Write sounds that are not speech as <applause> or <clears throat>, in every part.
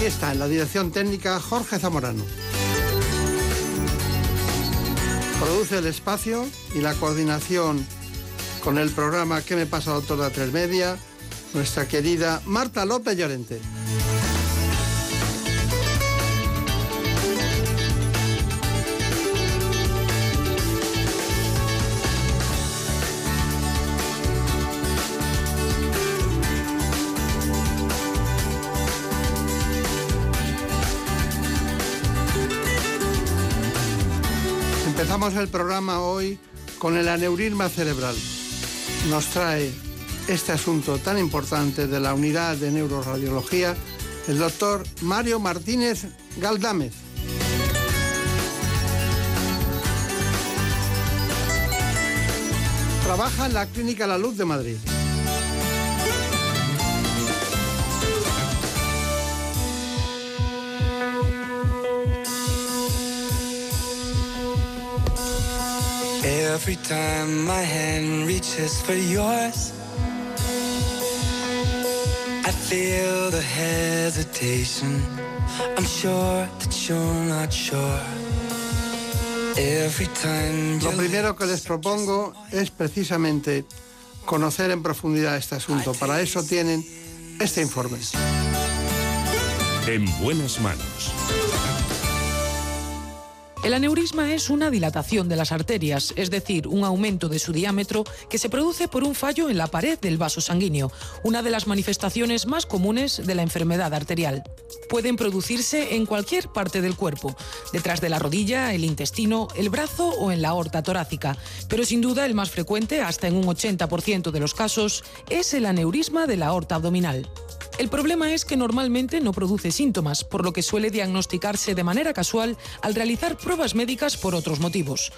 Aquí está, en la dirección técnica, Jorge Zamorano. Produce el espacio y la coordinación con el programa ¿Qué me pasa, doctor de tres media? Nuestra querida Marta López Llorente. Empezamos el programa hoy con el aneurisma cerebral. Nos trae este asunto tan importante de la unidad de neuroradiología el doctor Mario Martínez Galdámez. Trabaja en la Clínica La Luz de Madrid. Every time my hand reaches for yours, I feel the hesitation. I'm sure that you're not sure. Every time Lo primero que les propongo es precisamente conocer en profundidad este asunto. Para eso tienen este informe. En buenas manos. El aneurisma es una dilatación de las arterias, es decir, un aumento de su diámetro que se produce por un fallo en la pared del vaso sanguíneo, una de las manifestaciones más comunes de la enfermedad arterial. Pueden producirse en cualquier parte del cuerpo, detrás de la rodilla, el intestino, el brazo o en la aorta torácica, pero sin duda el más frecuente, hasta en un 80% de los casos, es el aneurisma de la aorta abdominal. El problema es que normalmente no produce síntomas, por lo que suele diagnosticarse de manera casual al realizar pruebas médicas por otros motivos.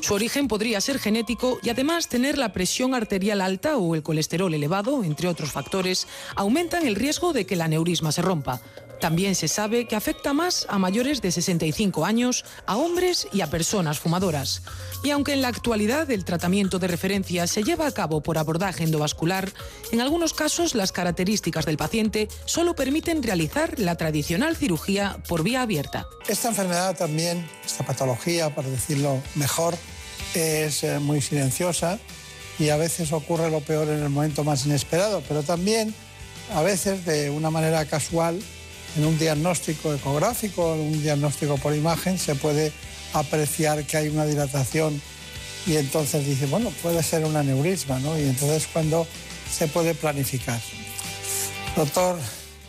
Su origen podría ser genético y además tener la presión arterial alta o el colesterol elevado, entre otros factores, aumentan el riesgo de que el aneurisma se rompa. También se sabe que afecta más a mayores de 65 años, a hombres y a personas fumadoras. Y aunque en la actualidad el tratamiento de referencia se lleva a cabo por abordaje endovascular, en algunos casos las características del paciente solo permiten realizar la tradicional cirugía por vía abierta. Esta enfermedad también, esta patología, para decirlo mejor, es eh, muy silenciosa y a veces ocurre lo peor en el momento más inesperado, pero también a veces de una manera casual, en un diagnóstico ecográfico, en un diagnóstico por imagen, se puede apreciar que hay una dilatación y entonces dice, bueno, puede ser un aneurisma, ¿no? Y entonces cuando se puede planificar. Doctor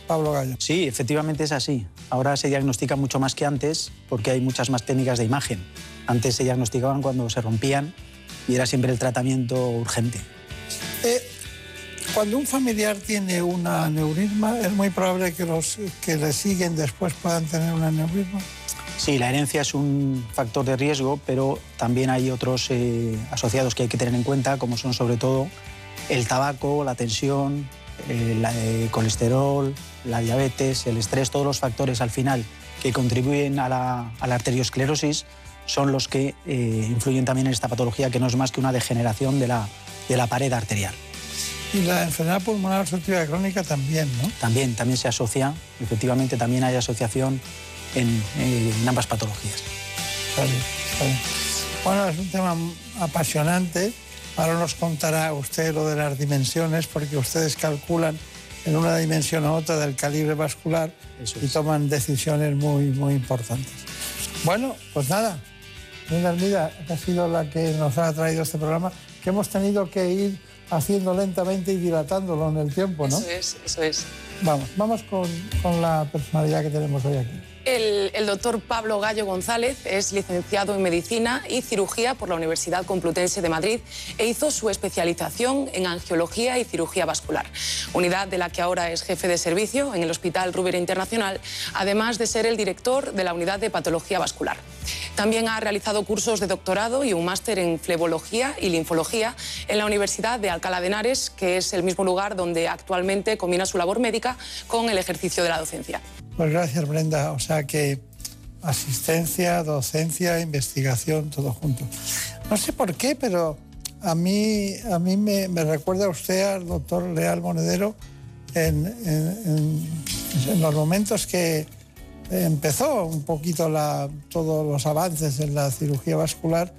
Pablo Gallo. Sí, efectivamente es así. Ahora se diagnostica mucho más que antes porque hay muchas más técnicas de imagen. Antes se diagnosticaban cuando se rompían y era siempre el tratamiento urgente. Eh, cuando un familiar tiene un aneurisma, es muy probable que los que le siguen después puedan tener un aneurisma. Sí, la herencia es un factor de riesgo, pero también hay otros eh, asociados que hay que tener en cuenta, como son sobre todo el tabaco, la tensión, el eh, colesterol, la diabetes, el estrés, todos los factores al final que contribuyen a la, arteriosclerosis son los que eh, influyen también en esta patología, que no es más que una degeneración de la, de la pared arterial. Y la enfermedad pulmonar obstructiva crónica también, ¿no? También, también se asocia, efectivamente también hay asociación en, en ambas patologías. Está bien. Bueno, es un tema apasionante. Ahora nos contará usted lo de las dimensiones, porque ustedes calculan en una dimensión u otra del calibre vascular Eso y es. toman decisiones muy, muy importantes. Bueno, pues nada, Linda Hermida, ha sido la que nos ha traído este programa, que hemos tenido que ir haciendo lentamente y dilatándolo en el tiempo, ¿no? Eso es, eso es. Vamos, vamos con, con la personalidad que tenemos hoy aquí. El, doctor Pablo Gallo González es licenciado en Medicina y Cirugía por la Universidad Complutense de Madrid e hizo su especialización en Angiología y Cirugía Vascular, unidad de la que ahora es jefe de servicio en el Hospital Rubera Internacional, además de ser el director de la Unidad de Patología Vascular. También ha realizado cursos de doctorado y un máster en Flebología y Linfología en la Universidad de Alcalá de Henares, que es el mismo lugar donde actualmente combina su labor médica con el ejercicio de la docencia. Pues gracias, Brenda. O sea que asistencia, docencia, investigación, todo junto. No sé por qué, pero a mí, a mí me, recuerda usted al doctor Leal Monedero en, los momentos que empezó un poquito todos los avances en la cirugía vascular,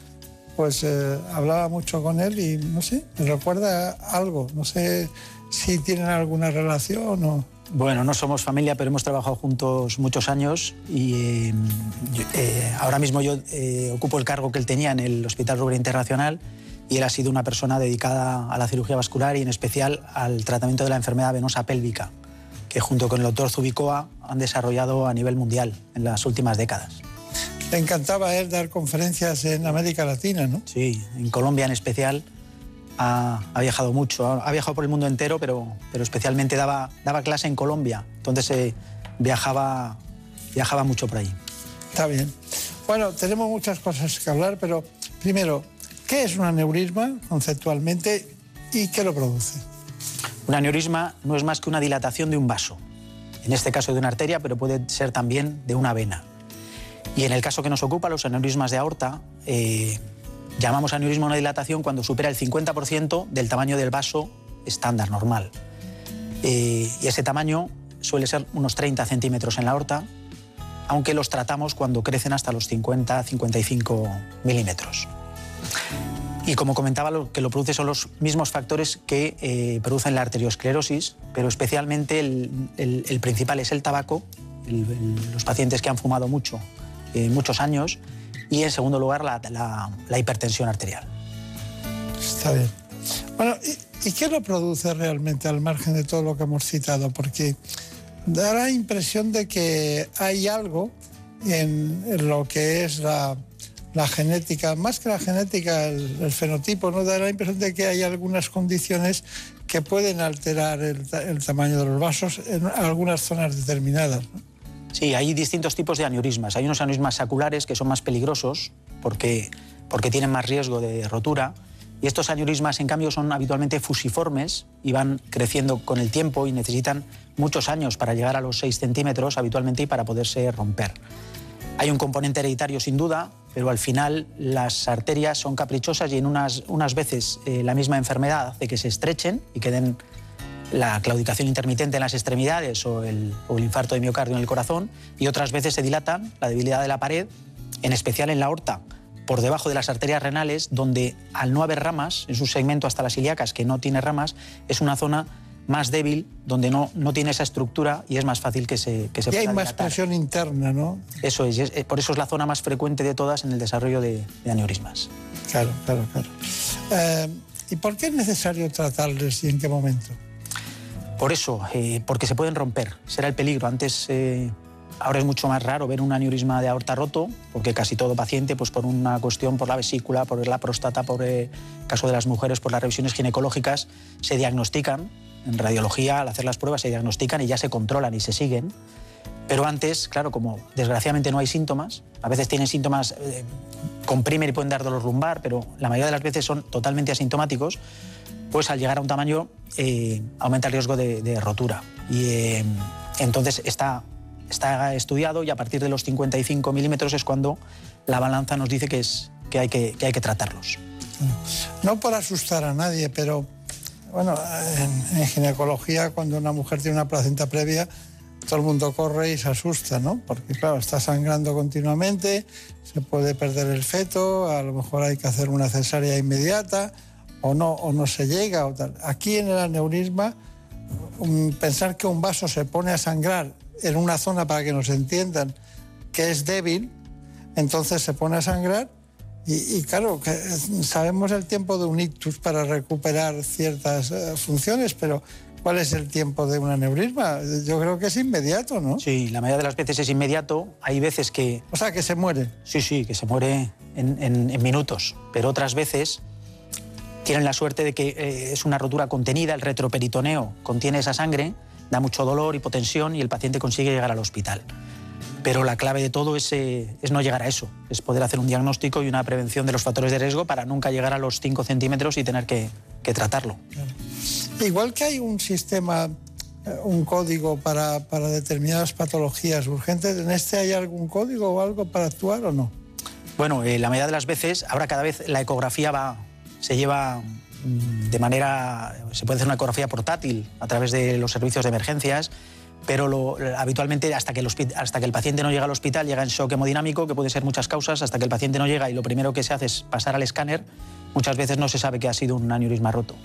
pues eh, hablaba mucho con él y no sé, me recuerda algo. No sé si tienen alguna relación o... Bueno, no somos familia, pero hemos trabajado juntos muchos años y eh, ahora mismo yo eh, ocupo el cargo que él tenía en el Hospital Rubén Internacional y él ha sido una persona dedicada a la cirugía vascular y en especial al tratamiento de la enfermedad venosa pélvica, que junto con el doctor Zubicoa han desarrollado a nivel mundial en las últimas décadas. Le encantaba él dar conferencias en América Latina, ¿no? Sí, en Colombia en especial ha, viajado mucho, ha, viajado por el mundo entero, pero, pero especialmente daba, daba clase en Colombia, entonces eh, viajaba, viajaba mucho por ahí. Está bien. Bueno, tenemos muchas cosas que hablar, pero primero, ¿qué es un aneurisma conceptualmente y qué lo produce? Un aneurisma no es más que una dilatación de un vaso, en este caso de una arteria, pero puede ser también de una vena. Y en el caso que nos ocupa, los aneurismas de aorta, eh, Llamamos aneurisma una dilatación cuando supera el 50% del tamaño del vaso estándar, normal. Eh, y ese tamaño suele ser unos 30 centímetros en la aorta, aunque los tratamos cuando crecen hasta los 50-55 milímetros. Y como comentaba, lo que lo produce son los mismos factores que eh, producen la arteriosclerosis, pero especialmente el, principal es el tabaco, los pacientes que han fumado mucho, eh, muchos años, y en segundo lugar la, hipertensión arterial. Está bien. Bueno, ¿y, qué lo produce realmente al margen de todo lo que hemos citado? Porque da la impresión de que hay algo en, lo que es la, genética, más que la genética, el, fenotipo, ¿no? Da la impresión de que hay algunas condiciones que pueden alterar el, tamaño de los vasos en algunas zonas determinadas. Sí, hay distintos tipos de aneurismas. Hay unos aneurismas saculares que son más peligrosos porque, porque tienen más riesgo de rotura. Y estos aneurismas, en cambio, son habitualmente fusiformes y van creciendo con el tiempo y necesitan muchos años para llegar a los 6 centímetros habitualmente y para poderse romper. Hay un componente hereditario sin duda, pero al final las arterias son caprichosas y en unas, unas veces eh, la misma enfermedad hace que se estrechen y queden la claudicación intermitente en las extremidades o el, infarto de miocardio en el corazón y otras veces se dilatan la debilidad de la pared, en especial en la aorta, por debajo de las arterias renales, donde al no haber ramas, en su segmento hasta las ilíacas, que no tiene ramas, es una zona más débil, donde no, no tiene esa estructura y es más fácil que se que se Y hay más presión interna, ¿no? Eso es, por eso es la zona más frecuente de todas en el desarrollo de, aneurismas. Claro, claro, claro. Eh, ¿Y por qué es necesario tratarles y en qué momento? Por eso, eh, porque se pueden romper, será el peligro. Antes, eh, ahora es mucho más raro ver un aneurisma de aorta roto, porque casi todo paciente, pues por una cuestión, por la vesícula, por la próstata, por el eh, caso de las mujeres, por las revisiones ginecológicas, se diagnostican. En radiología, al hacer las pruebas, se diagnostican y ya se controlan y se siguen. Pero antes, claro, como desgraciadamente no hay síntomas, a veces tienen síntomas, comprimen y pueden dar dolor lumbar, pero la mayoría de las veces son totalmente asintomáticos, pues al llegar a un tamaño eh, aumenta el riesgo de, rotura. Y eh, entonces está, está estudiado y a partir de los 55 milímetros es cuando la balanza nos dice que, es, que, hay, que, hay que tratarlos. No por asustar a nadie, pero bueno, en, ginecología cuando una mujer tiene una placenta previa, todo el mundo corre y se asusta, ¿no? Porque claro, está sangrando continuamente, se puede perder el feto, a lo mejor hay que hacer una cesárea inmediata o no, o no se llega. O tal. Aquí en el aneurisma, pensar que un vaso se pone a sangrar en una zona para que nos entiendan que es débil, entonces se pone a sangrar y, claro, sabemos el tiempo de un ictus para recuperar ciertas eh, funciones, pero ¿Cuál es el tiempo de un aneurisma? Yo creo que es inmediato, ¿no? Sí, la mayoría de las veces es inmediato. Hay veces que... O sea, que se muere. Sí, sí, que se muere en, en- en minutos. Pero otras veces tienen la suerte de que eh, es una rotura contenida, el retroperitoneo contiene esa sangre, da mucho dolor, hipotensión y el paciente consigue llegar al hospital. Pero la clave de todo es, eh, es no llegar a eso, es poder hacer un diagnóstico y una prevención de los factores de riesgo para nunca llegar a los 5 centímetros y tener que, que tratarlo. Igual que hay un sistema, eh, un código para, para determinadas patologías urgentes, ¿en este hay algún código o algo para actuar o no? Bueno, eh, la mayoría de las veces, ahora cada vez la ecografía va, se lleva mm, de manera, se puede hacer una ecografía portátil a través de los servicios de emergencias, pero lo- habitualmente hasta que, el hasta que el paciente no llega al hospital llega en shock hemodinámico, que puede ser muchas causas, hasta que el paciente no llega y lo primero que se hace es pasar al escáner, muchas veces no se sabe que ha sido un aneurisma roto.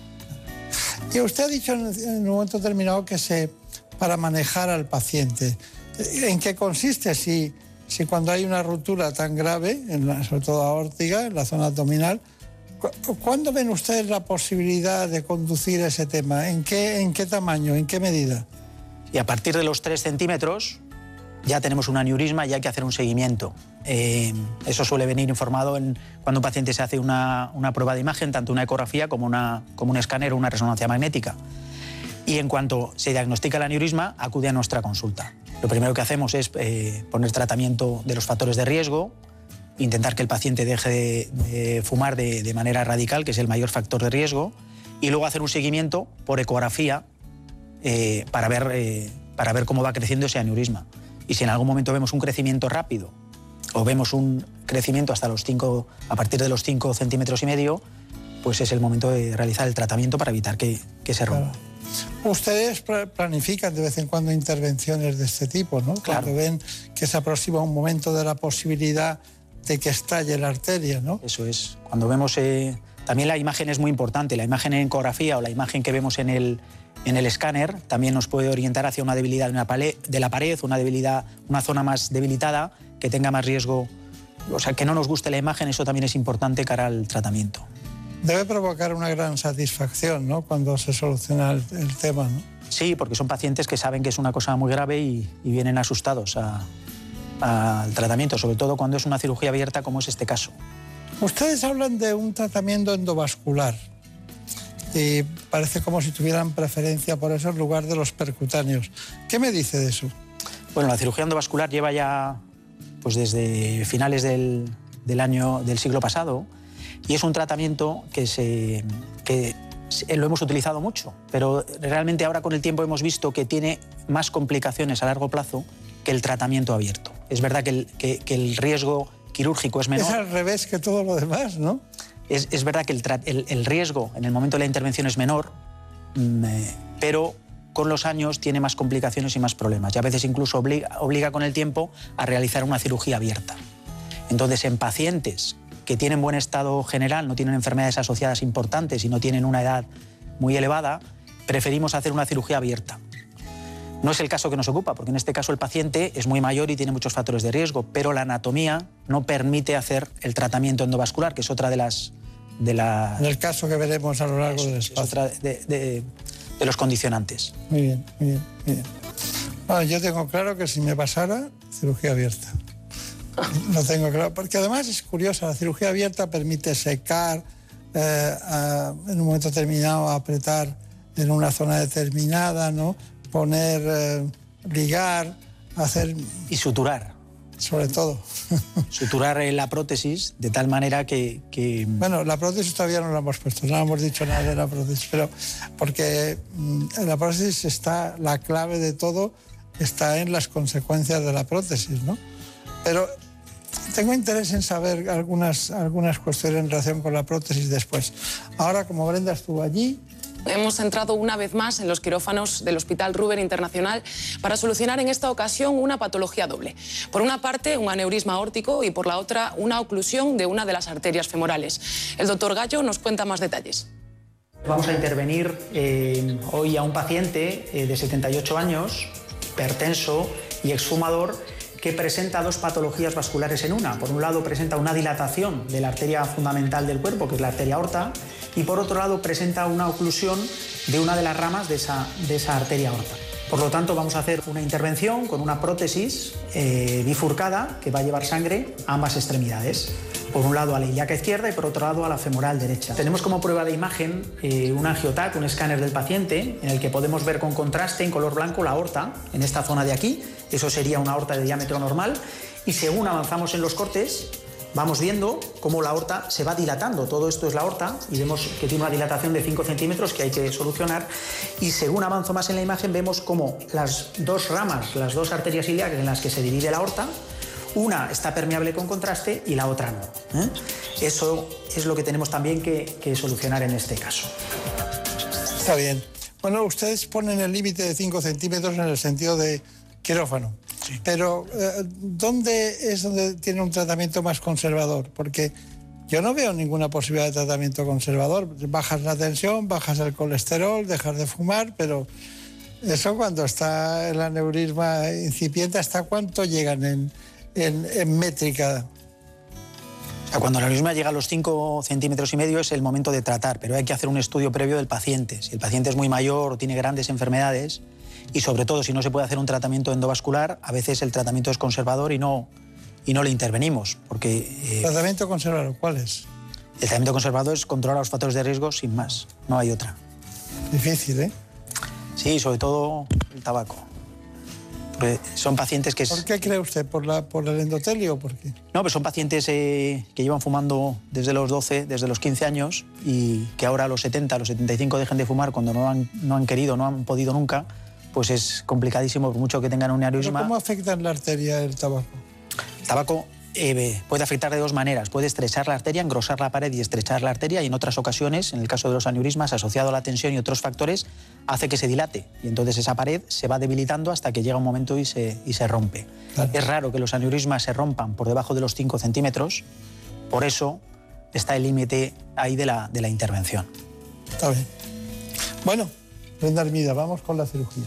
Y usted ha dicho en, un momento determinado que se para manejar al paciente. ¿En qué consiste? Si, si cuando hay una ruptura tan grave, sobre todo aórtica, en la zona abdominal, ¿cuándo ven ustedes la posibilidad de conducir ese tema? ¿En qué, en qué tamaño? ¿En qué medida? Y a partir de los 3 centímetros ya tenemos un aneurisma y hay que hacer un seguimiento. Eh, eso suele venir informado en, cuando un paciente se hace una, una prueba de imagen, tanto una ecografía como, una, como un escáner o una resonancia magnética. Y en cuanto se diagnostica el aneurisma, acude a nuestra consulta. Lo primero que hacemos es eh, poner tratamiento de los factores de riesgo, intentar que el paciente deje de, de fumar de, de manera radical, que es el mayor factor de riesgo, y luego hacer un seguimiento por ecografía eh, para, ver, eh, para ver cómo va creciendo ese aneurisma. Y si en algún momento vemos un crecimiento rápido o vemos un crecimiento hasta los 5, a partir de los 5 centímetros y medio, pues es el momento de realizar el tratamiento para evitar que, que se rompa. Ustedes pla- planifican de vez en cuando intervenciones de este tipo, ¿no? Cuando ven que se aproxima un momento de la posibilidad de que estalle la arteria, ¿no? Eso es. Cuando vemos... eh, también la imagen es muy importante. La imagen en ecografía o la imagen que vemos en el, en el escáner también nos puede orientar hacia una debilidad de, una de la pared, una debilidad, una zona más debilitada que tenga más riesgo. O sea, que no nos guste la imagen, eso también es importante cara al tratamiento. Debe provocar una gran satisfacción, ¿no? Cuando se soluciona el, el tema, ¿no? Sí, porque son pacientes que saben que es una cosa muy grave y, y vienen asustados a- al tratamiento, sobre todo cuando es una cirugía abierta como es este caso. Ustedes hablan de un tratamiento endovascular y parece como si tuvieran preferencia por eso en lugar de los percutáneos. ¿Qué me dice de eso? Bueno, la cirugía endovascular lleva ya pues desde finales del, del año del siglo pasado y es un tratamiento que, se, que lo hemos utilizado mucho, pero realmente ahora con el tiempo hemos visto que tiene más complicaciones a largo plazo que el tratamiento abierto. Es verdad que el, que- que el riesgo quirúrgico es menor. Es al revés que todo lo demás, ¿no? Es, es verdad que el, el- el riesgo en el momento de la intervención es menor, mm, eh, pero con los años tiene más complicaciones y más problemas. Y a veces incluso obliga, obliga con el tiempo a realizar una cirugía abierta. Entonces, en pacientes que tienen buen estado general, no tienen enfermedades asociadas importantes y no tienen una edad muy elevada, preferimos hacer una cirugía abierta. No es el caso que nos ocupa, porque en este caso el paciente es muy mayor y tiene muchos factores de riesgo, pero la anatomía no permite hacer el tratamiento endovascular, que es otra de las... De la, En el caso que veremos a lo largo del es espacio. otra de, de- de los condicionantes. Muy bien, muy bien, muy bien. Bueno, yo tengo claro que si me pasara, cirugía abierta. <laughs> Lo tengo claro, porque además es curiosa, la cirugía abierta permite secar, eh, a- en un momento determinado apretar en una zona determinada, ¿no? Poner, eh, ligar, hacer, Y suturar. sobre todo. <laughs> Suturar eh, la prótesis de tal manera que, que Bueno, la prótesis todavía no la hemos puesto, no hemos dicho nada de la prótesis, pero porque mm, en la prótesis está la clave de todo, está en las consecuencias de la prótesis, ¿no? Pero tengo interés en saber algunas, algunas cuestiones en relación con la prótesis después. Ahora, como Brenda estuvo allí, Hemos entrado una vez más en los quirófanos del Hospital Ruber Internacional para solucionar en esta ocasión una patología doble. Por una parte, un aneurisma aórtico y por la otra, una oclusión de una de las arterias femorales. El doctor Gallo nos cuenta más detalles. Vamos a intervenir eh, hoy a un paciente eh, de 78 años, hipertenso y exfumador, que presenta dos patologías vasculares en una. Por un lado presenta una dilatación de la arteria fundamental del cuerpo, que es la arteria aorta, y por otro lado presenta una oclusión de una de las ramas de esa, de esa arteria aorta. Por lo tanto, vamos a hacer una intervención con una prótesis eh, bifurcada que va a llevar sangre a ambas extremidades. Por un lado a la ilíaca izquierda y por otro lado a la femoral derecha. Tenemos como prueba de imagen eh, un angiotac, un escáner del paciente, en el que podemos ver con contraste en color blanco la aorta, en esta zona de aquí. Eso sería una aorta de diámetro normal. Y según avanzamos en los cortes, vamos viendo cómo la aorta se va dilatando. Todo esto es la aorta y vemos que tiene una dilatación de 5 centímetros que hay que solucionar. Y según avanzo más en la imagen, vemos cómo las dos ramas, las dos arterias ilíacas en las que se divide la aorta, una está permeable con contraste y la otra no. ¿eh? Eso es lo que tenemos también que, que solucionar en este caso. Está bien. Bueno, ustedes ponen el límite de 5 centímetros en el sentido de quirófano. Pero eh, ¿dónde es donde tiene un tratamiento más conservador? Porque yo no veo ninguna posibilidad de tratamiento conservador. Bajas la tensión, bajas el colesterol, dejas de fumar, pero eso cuando está el aneurisma incipiente, ¿hasta cuánto llegan en, en- en métrica? O sea, cuando el aneurisma llega a los 5 centímetros y medio es el momento de tratar, pero hay que hacer un estudio previo del paciente. Si el paciente es muy mayor o tiene grandes enfermedades, y sobre todo si no se puede hacer un tratamiento endovascular, a veces el tratamiento es conservador y no, y no le intervenimos, porque eh, ¿Tratamiento conservador? ¿Cuál es? el tratamiento conservador es controlar los factores de riesgo sin más, no hay otra. Difícil, ¿eh? Sí, sobre todo el tabaco. Porque son pacientes que... ¿Por qué cree usted? ¿Por, la, por el endotelio por qué? No, pero son pacientes eh, que llevan fumando desde los 12, desde los 15 años y que ahora a los 70, a los 75 dejen de fumar cuando no han, no han querido, no han podido nunca, pues es complicadísimo, por mucho que tengan un ¿Pero aneurisma. ¿Cómo afecta en la arteria el tabaco? El tabaco eh, puede afectar de dos maneras. Puede estrechar la arteria, engrosar la pared y estrechar la arteria y en otras ocasiones, en el caso de los aneurismas, asociado a la tensión y otros factores, hace que se dilate. Y entonces esa pared se va debilitando hasta que llega un momento y se, y se rompe. Claro. Es raro que los aneurismas se rompan por debajo de los 5 centímetros, por eso está el límite ahí de la, de la intervención. Está bien. Bueno, Brenda Armida, vamos con la cirugía.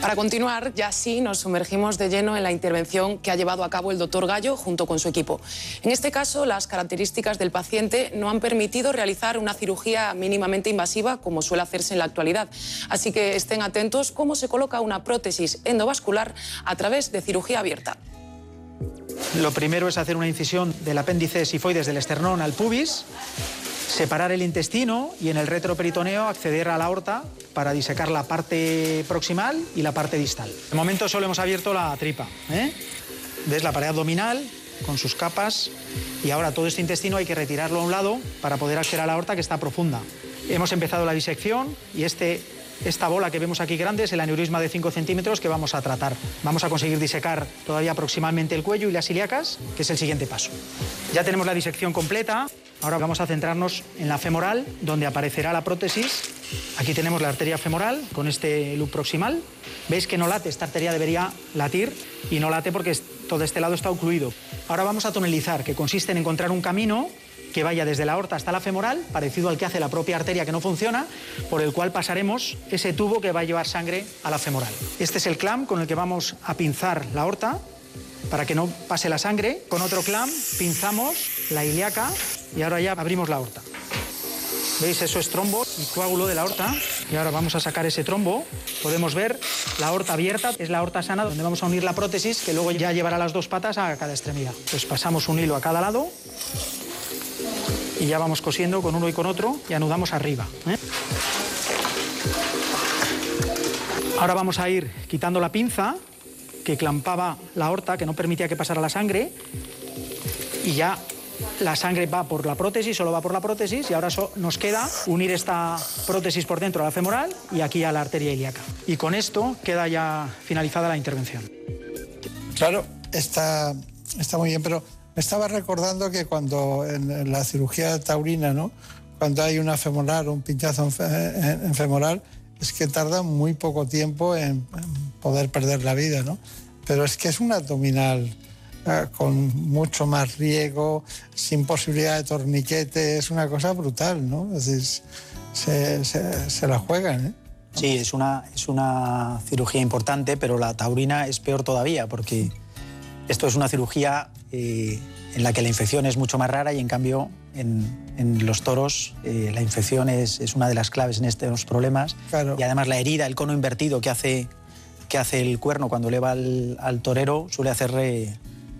Para continuar, ya sí nos sumergimos de lleno en la intervención que ha llevado a cabo el doctor Gallo junto con su equipo. En este caso, las características del paciente no han permitido realizar una cirugía mínimamente invasiva como suele hacerse en la actualidad. Así que estén atentos cómo se coloca una prótesis endovascular a través de cirugía abierta. Lo primero es hacer una incisión del apéndice sifoides del esternón al pubis, separar el intestino y en el retroperitoneo acceder a la aorta para disecar la parte proximal y la parte distal. De momento solo hemos abierto la tripa. ¿eh? Ves la pared abdominal con sus capas y ahora todo este intestino hay que retirarlo a un lado para poder acceder a la aorta que está profunda. Hemos empezado la disección y este, esta bola que vemos aquí grande es el aneurisma de 5 centímetros que vamos a tratar. Vamos a conseguir disecar todavía proximalmente el cuello y las ilíacas, que es el siguiente paso. Ya tenemos la disección completa. Ahora vamos a centrarnos en la femoral, donde aparecerá la prótesis. Aquí tenemos la arteria femoral con este loop proximal. Veis que no late, esta arteria debería latir y no late porque todo este lado está ocluido. Ahora vamos a tonelizar, que consiste en encontrar un camino que vaya desde la aorta hasta la femoral, parecido al que hace la propia arteria que no funciona, por el cual pasaremos ese tubo que va a llevar sangre a la femoral. Este es el clamp con el que vamos a pinzar la aorta para que no pase la sangre. Con otro clamp pinzamos la ilíaca y ahora ya abrimos la aorta. ¿Veis? Eso es trombo y coágulo de la aorta. Y ahora vamos a sacar ese trombo. Podemos ver la aorta abierta, es la aorta sana donde vamos a unir la prótesis que luego ya llevará las dos patas a cada extremidad. Pues pasamos un hilo a cada lado y ya vamos cosiendo con uno y con otro y anudamos arriba. ¿eh? Ahora vamos a ir quitando la pinza que clampaba la aorta, que no permitía que pasara la sangre, y ya la sangre va por la prótesis, solo va por la prótesis, y ahora nos queda unir esta prótesis por dentro a la femoral y aquí a la arteria ilíaca. Y con esto queda ya finalizada la intervención. Claro, está, está muy bien, pero estaba recordando que cuando en, la cirugía taurina, ¿no? Cuando hay una femoral, un pinchazo en, fe- en- en femoral, es que tarda muy poco tiempo en, poder perder la vida, ¿no? Pero es que es un abdominal eh, con mucho más riego, sin posibilidad de torniquete, es una cosa brutal, ¿no? Es se la juegan, ¿eh? Sí, es una, es una cirugía importante, pero la taurina es peor todavía, porque esto es una cirugía eh, en la que la infección es mucho más rara y en cambio en, los toros eh, la infección es, es, una de las claves en estos problemas. Y además la herida, el cono invertido que hace, que hace el cuerno cuando le va al, torero suele hacer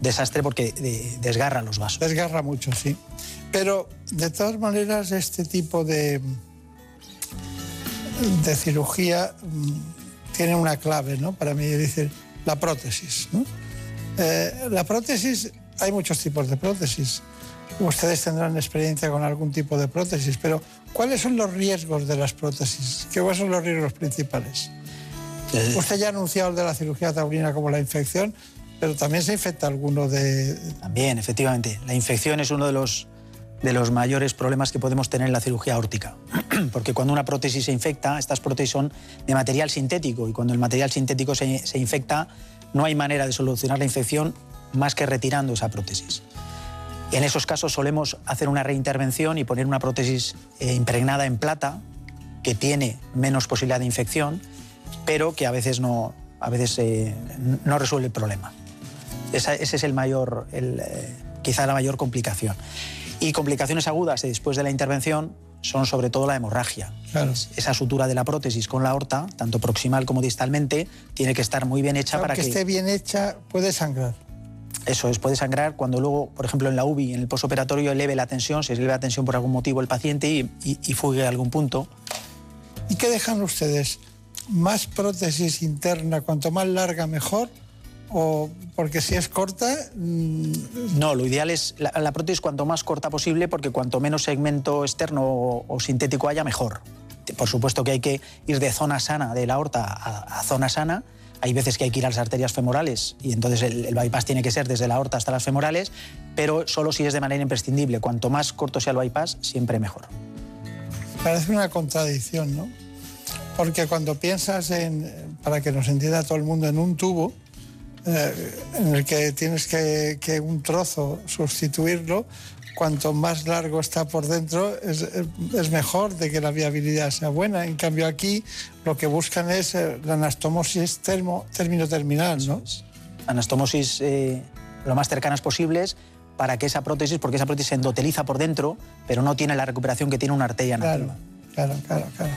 desastre porque desgarra los vasos. Desgarra mucho, sí. Pero de todas maneras este tipo de, de cirugía mm, tiene una clave, ¿no? Para mí, decir, la prótesis. ¿no? Eh, la prótesis, hay muchos tipos de prótesis. Ustedes tendrán experiencia con algún tipo de prótesis, pero ¿cuáles son los riesgos de las prótesis? ¿Cuáles son los riesgos principales? Eh. Usted ya ha anunciado el de la cirugía taurina como la infección, pero también se infecta alguno de... También, efectivamente. La infección es uno de los, de los mayores problemas que podemos tener en la cirugía aórtica. <clears throat> Porque cuando una prótesis se infecta, estas prótesis son de material sintético y cuando el material sintético se, se infecta, no hay manera de solucionar la infección más que retirando esa prótesis. En esos casos solemos hacer una reintervención y poner una prótesis eh, impregnada en plata que tiene menos posibilidad de infección, pero que a veces no, a veces, eh, no resuelve el problema. Esa, ese es el mayor, el, eh, quizá la mayor complicación. Y complicaciones agudas después de la intervención son sobre todo la hemorragia. Esa sutura de la prótesis con la aorta, tanto proximal como distalmente, tiene que estar muy bien hecha para que... esté bien hecha puede sangrar. Eso es, puede sangrar cuando luego, por ejemplo, en la UBI, en el posoperatorio, eleve la tensión, se eleve la tensión por algún motivo el paciente y, y, fugue a algún punto. ¿Y qué dejan ustedes? ¿Más prótesis interna, cuanto más larga mejor? O porque si es corta... Mm, no, lo ideal es la, prótesis cuanto más corta posible porque cuanto menos segmento externo o, sintético haya, mejor. Por supuesto que hay que ir de zona sana de la aorta a, zona sana. Hay veces que hay que ir a las arterias femorales y entonces el, bypass tiene que ser desde la aorta hasta las femorales, pero solo si es de manera imprescindible. Cuanto más corto sea el bypass, siempre mejor. Parece una contradicción, ¿no? Porque cuando piensas en, para que nos entienda todo el mundo, en un tubo, eh, en el que tienes que, un trozo sustituirlo, cuanto más largo está por dentro, es, mejor de que la viabilidad sea buena. En cambio, aquí lo que buscan es eh, la anastomosis termo, término-terminal, ¿no? Anastomosis eh, lo más cercanas posibles para que esa prótesis, porque esa prótesis se endoteliza por dentro, pero no tiene la recuperación que tiene una arteria nativa. Claro, claro, claro.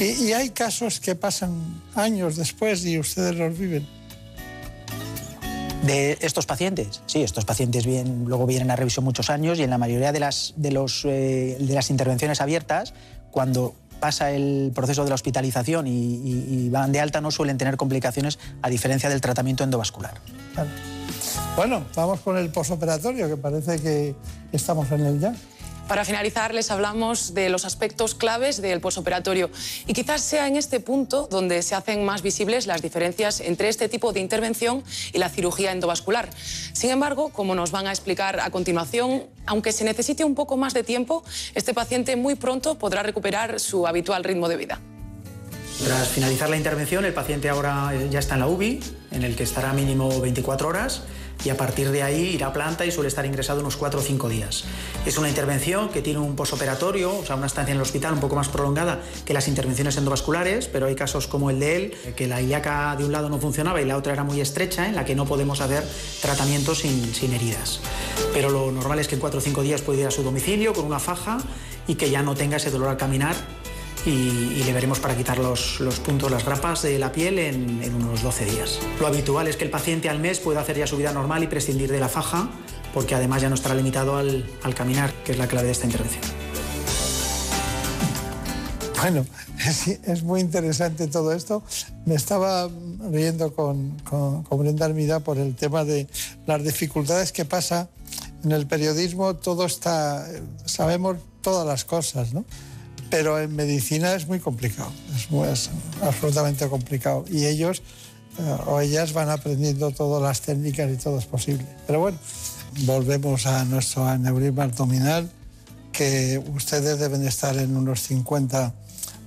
Y, y hay casos que pasan años después y ustedes los viven. De estos pacientes, sí, estos pacientes bien, luego vienen a revisión muchos años y en la mayoría de las, de, los, eh, de las intervenciones abiertas, cuando pasa el proceso de la hospitalización y, van de alta, no suelen tener complicaciones a diferencia del tratamiento endovascular. Bueno, vamos con el posoperatorio, que parece que estamos en el ya. Para finalizar, les hablamos de los aspectos claves del posoperatorio y quizás sea en este punto donde se hacen más visibles las diferencias entre este tipo de intervención y la cirugía endovascular. Sin embargo, como nos van a explicar a continuación, aunque se necesite un poco más de tiempo, este paciente muy pronto podrá recuperar su habitual ritmo de vida. Tras finalizar la intervención, el paciente ahora ya está en la UBI, en el que estará mínimo 24 horas y a partir de ahí irá a planta y suele estar ingresado unos 4 o 5 días. Es una intervención que tiene un posoperatorio, o sea, una estancia en el hospital un poco más prolongada que las intervenciones endovasculares, pero hay casos como el de él, que la ilíaca de un lado no funcionaba y la otra era muy estrecha, en la que no podemos hacer tratamientos sin, sin heridas. Pero lo normal es que en 4 o 5 días puede ir a su domicilio con una faja y que ya no tenga ese dolor al caminar y, le veremos para quitar los, puntos, las grapas de la piel en, unos 12 días. Lo habitual es que el paciente al mes pueda hacer ya su vida normal y prescindir de la faja, porque además ya no estará limitado al, caminar, que es la clave de esta intervención. Bueno, <laughs> es, muy interesante todo esto. Me estaba riendo con, con, con Brenda Armida por el tema de las dificultades que pasa en el periodismo. Todo está, sabemos todas las cosas, ¿no? pero en medicina es muy complicado, es, absolutamente complicado. Y ellos eh, o ellas van aprendiendo todas las técnicas y todo es posible. Pero bueno, volvemos a nuestro aneurisma abdominal, que ustedes deben estar en unos 50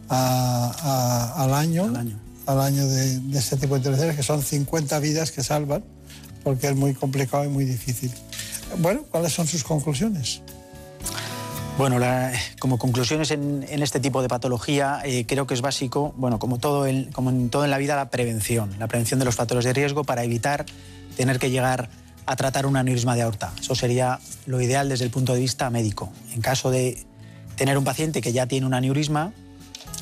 al año, al año, de, de este tipo de intervenciones, que son 50 vidas que salvan, porque es muy complicado y muy difícil. Bueno, ¿cuáles son sus conclusiones? Bueno, como conclusiones en, este tipo de patología, eh, creo que es básico, bueno, como, todo como en todo en la vida, la prevención, la prevención de los factores de riesgo para evitar tener que llegar a tratar un aneurisma de aorta. Eso sería lo ideal desde el punto de vista médico. En caso de tener un paciente que ya tiene un aneurisma,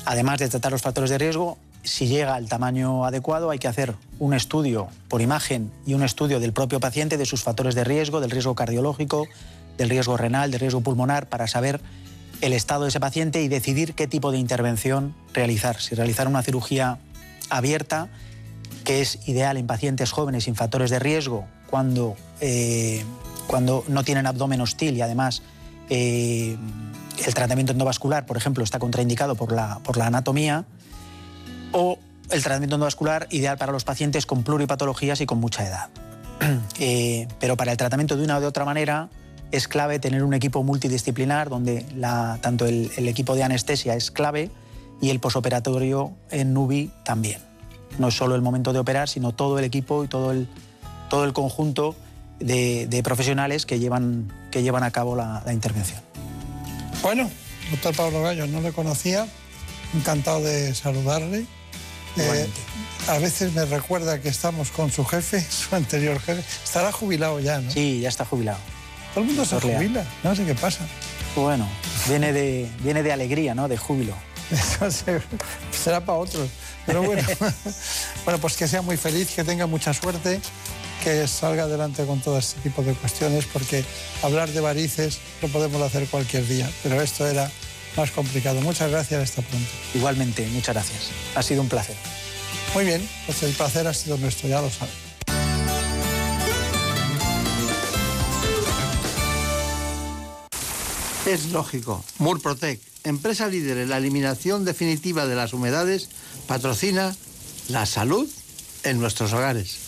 además de tratar los factores de riesgo, si llega al tamaño adecuado hay que hacer un estudio por imagen y un estudio del propio paciente de sus factores de riesgo, del riesgo cardiológico, del riesgo renal, del riesgo pulmonar, para saber el estado de ese paciente y decidir qué tipo de intervención realizar. Si realizar una cirugía abierta, que es ideal en pacientes jóvenes sin factores de riesgo, cuando, eh, cuando no tienen abdomen hostil y además eh, el tratamiento endovascular, por ejemplo, está contraindicado por la, por la anatomía, o el tratamiento endovascular ideal para los pacientes con pluripatologías y con mucha edad. <clears throat> Eh, pero para el tratamiento de una o de otra manera es clave tener un equipo multidisciplinar donde la, tanto el, el, equipo de anestesia es clave y el posoperatorio en NUBI también. No es solo el momento de operar, sino todo el equipo y todo el, todo el conjunto de, de profesionales que llevan, que llevan a cabo la, la intervención. Bueno, doctor Pablo Gallo, no le conocía, encantado de saludarle. Eh, a veces me recuerda que estamos con su jefe, <laughs> su anterior jefe. Estará jubilado ya, ¿no? Sí, ya está jubilado. Todo el mundo se Orlea. jubila, no sé qué pasa. Bueno, viene de, viene de alegría, ¿no? De júbilo. <laughs> Eso se- será para otros. Pero bueno, <laughs> bueno, pues que sea muy feliz, que tenga mucha suerte, que salga adelante con todo este tipo de cuestiones, porque hablar de varices lo podemos hacer cualquier día, pero esto era más complicado. Muchas gracias, hasta pronto. Igualmente, muchas gracias. Ha sido un placer. Muy bien, pues el placer ha sido nuestro, ya lo saben. Es lógico. Murprotec, empresa líder en la eliminación definitiva de las humedades, patrocina la salud en nuestros hogares.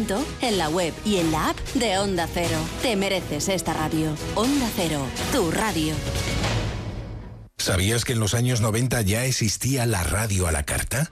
en la web y en la app de Onda Cero. Te mereces esta radio. Onda Cero, tu radio. ¿Sabías que en los años 90 ya existía la radio a la carta?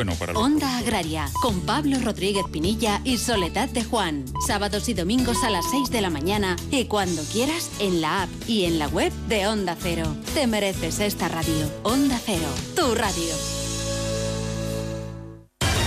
bueno para los Onda Agraria, con Pablo Rodríguez Pinilla y Soledad de Juan. Sábados y domingos a las 6 de la mañana y cuando quieras en la app y en la web de Onda Cero. Te mereces esta radio. Onda Cero, tu radio.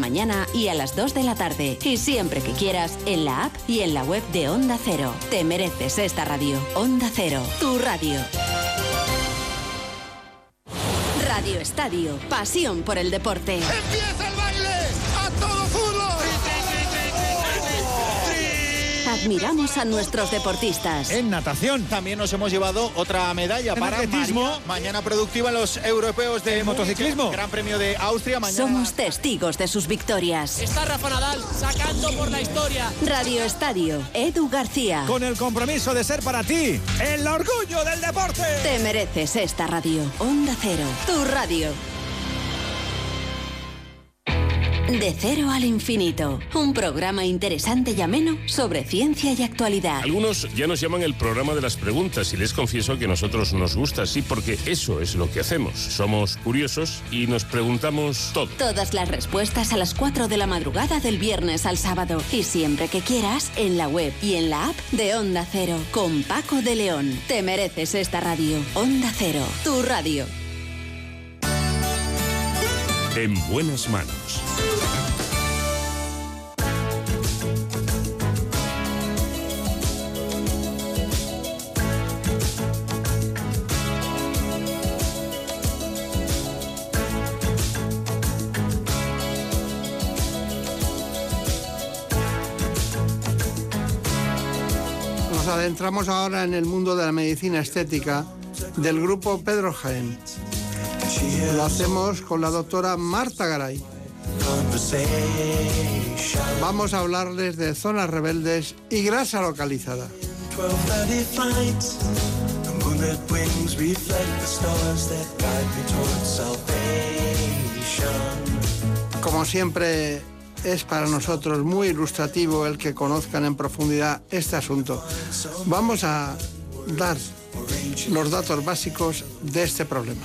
mañana y a las 2 de la tarde. Y siempre que quieras, en la app y en la web de Onda Cero. Te mereces esta radio. Onda Cero, tu radio. Radio Estadio, pasión por el deporte. ¡Empieza Admiramos a nuestros deportistas. En natación también nos hemos llevado otra medalla para atletismo. María. Mañana productiva en los europeos de motociclismo. Gran Premio de Austria mañana. Somos testigos de sus victorias. Está Rafa Nadal sacando por la historia. Radio Estadio, Edu García. Con el compromiso de ser para ti el orgullo del deporte. Te mereces esta radio. Onda Cero, tu radio. De cero al infinito. Un programa interesante y ameno sobre ciencia y actualidad. Algunos ya nos llaman el programa de las preguntas y les confieso que a nosotros nos gusta así porque eso es lo que hacemos. Somos curiosos y nos preguntamos todo. Todas las respuestas a las 4 de la madrugada del viernes al sábado. Y siempre que quieras, en la web y en la app de Onda Cero. Con Paco de León. Te mereces esta radio. Onda Cero, tu radio. En buenas manos. Nos adentramos ahora en el mundo de la medicina estética del grupo Pedro Jaén. Lo hacemos con la doctora Marta Garay. Vamos a hablarles de zonas rebeldes y grasa localizada. Como siempre, es para nosotros muy ilustrativo el que conozcan en profundidad este asunto. Vamos a dar los datos básicos de este problema.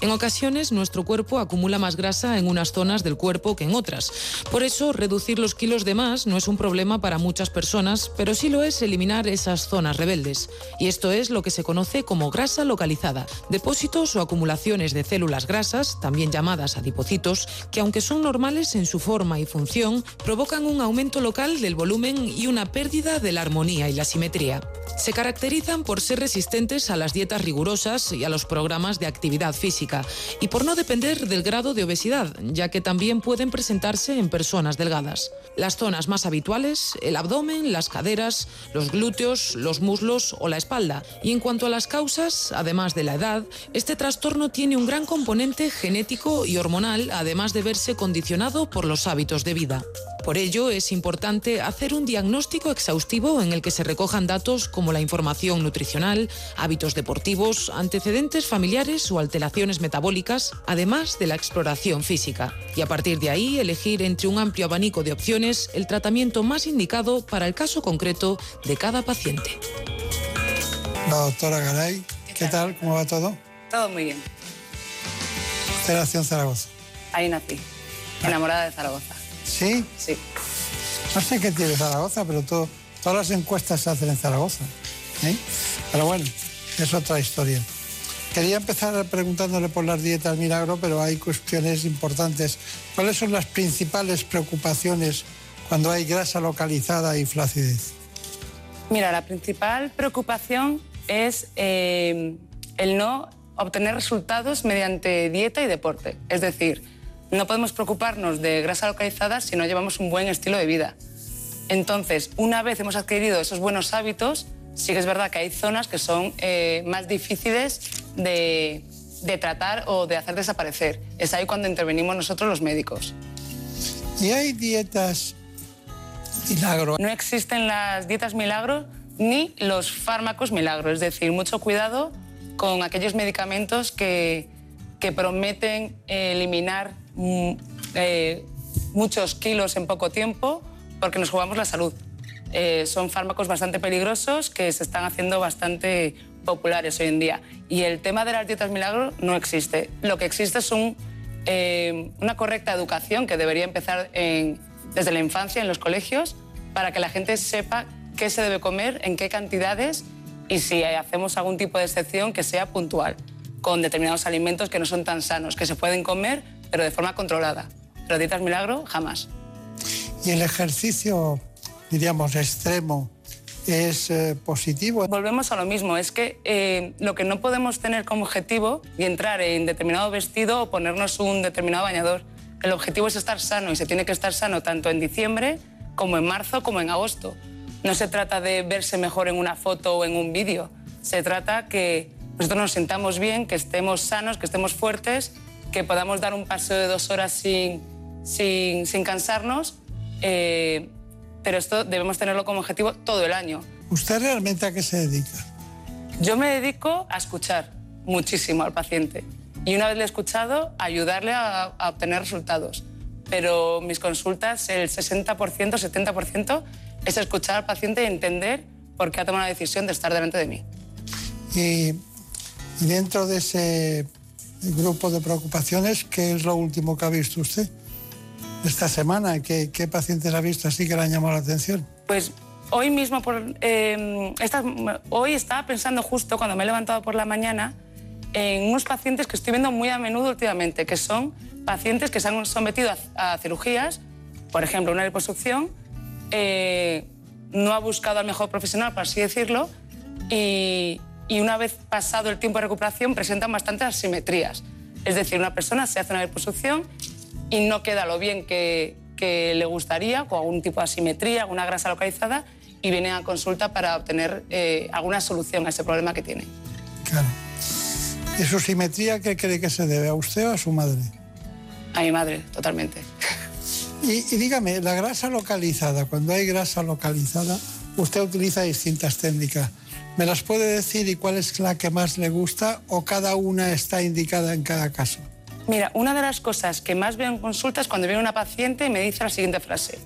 En ocasiones, nuestro cuerpo acumula más grasa en unas zonas del cuerpo que en otras. Por eso, reducir los kilos de más no es un problema para muchas personas, pero sí lo es eliminar esas zonas rebeldes. Y esto es lo que se conoce como grasa localizada. Depósitos o acumulaciones de células grasas, también llamadas adipocitos, que aunque son normales en su forma y función, provocan un aumento local del volumen y una pérdida de la armonía y la simetría. Se caracterizan por ser resistentes a las dietas rigurosas y a los programas de actividad física y por no depender del grado de obesidad, ya que también pueden presentarse en personas delgadas. Las zonas más habituales, el abdomen, las caderas, los glúteos, los muslos o la espalda. Y en cuanto a las causas, además de la edad, este trastorno tiene un gran componente genético y hormonal, además de verse condicionado por los hábitos de vida. Por ello, es importante hacer un diagnóstico exhaustivo en el que se recojan datos como la información nutricional, hábitos deportivos, antecedentes familiares o alteraciones metabólicas, además de la exploración física. Y a partir de ahí, elegir entre un amplio abanico de opciones el tratamiento más indicado para el caso concreto de cada paciente. La doctora Garay, ¿qué tal? ¿Cómo va todo? Todo muy bien. Usted nació en Zaragoza. Ahí nací, enamorada de Zaragoza. ¿Sí? Sí. No sé qué tiene Zaragoza, pero todo, todas las encuestas se hacen en Zaragoza. ¿eh? Pero bueno, es otra historia. Quería empezar preguntándole por las dietas milagro, pero hay cuestiones importantes. ¿Cuáles son las principales preocupaciones cuando hay grasa localizada y flacidez? Mira, la principal preocupación es eh, el no obtener resultados mediante dieta y deporte. Es decir, no podemos preocuparnos de grasa localizada si no llevamos un buen estilo de vida. Entonces, una vez hemos adquirido esos buenos hábitos, sí que es verdad que hay zonas que son eh, más difíciles de, de tratar o de hacer desaparecer. Es ahí cuando intervenimos nosotros los médicos. ¿Y hay dietas milagro? No existen las dietas milagro ni los fármacos milagro. Es decir, mucho cuidado con aquellos medicamentos que, que prometen eliminar mm, eh, muchos kilos en poco tiempo porque nos jugamos la salud. Eh, son fármacos bastante peligrosos que se están haciendo bastante populares hoy en día. Y el tema de las dietas milagro no existe. Lo que existe es eh, una correcta educación que debería empezar desde la infancia en los colegios para que la gente sepa qué se debe comer, en qué cantidades y si hacemos algún tipo de excepción que sea puntual, con determinados alimentos que no son tan sanos, que se pueden comer pero de forma controlada. Pero dietas milagro, jamás. ¿Y el ejercicio, diríamos, extremo es eh, positivo? Volvemos a lo mismo, es que eh, lo que no podemos tener como objetivo y entrar en determinado vestido o ponernos un determinado bañador. El objetivo es estar sano y se tiene que estar sano tanto en diciembre como en marzo como en agosto. No se trata de verse mejor en una foto o en un vídeo, se trata que nosotros nos sintamos bien, que estemos sanos, que estemos fuertes, que podamos dar un paseo de dos horas sin, sin, sin cansarnos, eh, pero esto debemos tenerlo como objetivo todo el año. ¿Usted realmente a qué se dedica? Yo me dedico a escuchar muchísimo al paciente y una vez le he escuchado, ayudarle a, a obtener resultados. Pero mis consultas, el 60%, 70% es escuchar al paciente y entender por qué ha tomado la decisión de estar delante de mí. Y, y dentro de ese grupo de preocupaciones, ¿qué es lo último que ha visto usted esta semana? ¿Qué, qué pacientes ha visto así que le han llamado la atención? Pues hoy mismo, por, eh, esta- hoy estaba pensando justo cuando me he levantado por la mañana en unos pacientes que estoy viendo muy a menudo últimamente, que son pacientes que se han sometido a, a cirugías, por ejemplo, una liposucción, eh, no ha buscado al mejor profesional, por así decirlo, y, y una vez pasado el tiempo de recuperación presentan bastantes asimetrías. Es decir, una persona se hace una liposucción y no queda lo bien que, que le gustaría, con algún tipo de asimetría, alguna grasa localizada, y viene a consulta para obtener eh, alguna solución a ese problema que tiene. ¿Y su simetría qué cree que se debe? ¿A usted o a su madre? A mi madre, totalmente. Y, y dígame, la grasa localizada, cuando hay grasa localizada, usted utiliza distintas técnicas. ¿Me las puede decir y cuál es la que más le gusta o cada una está indicada en cada caso? Mira, una de las cosas que más veo en consulta es cuando viene una paciente y me dice la siguiente frase.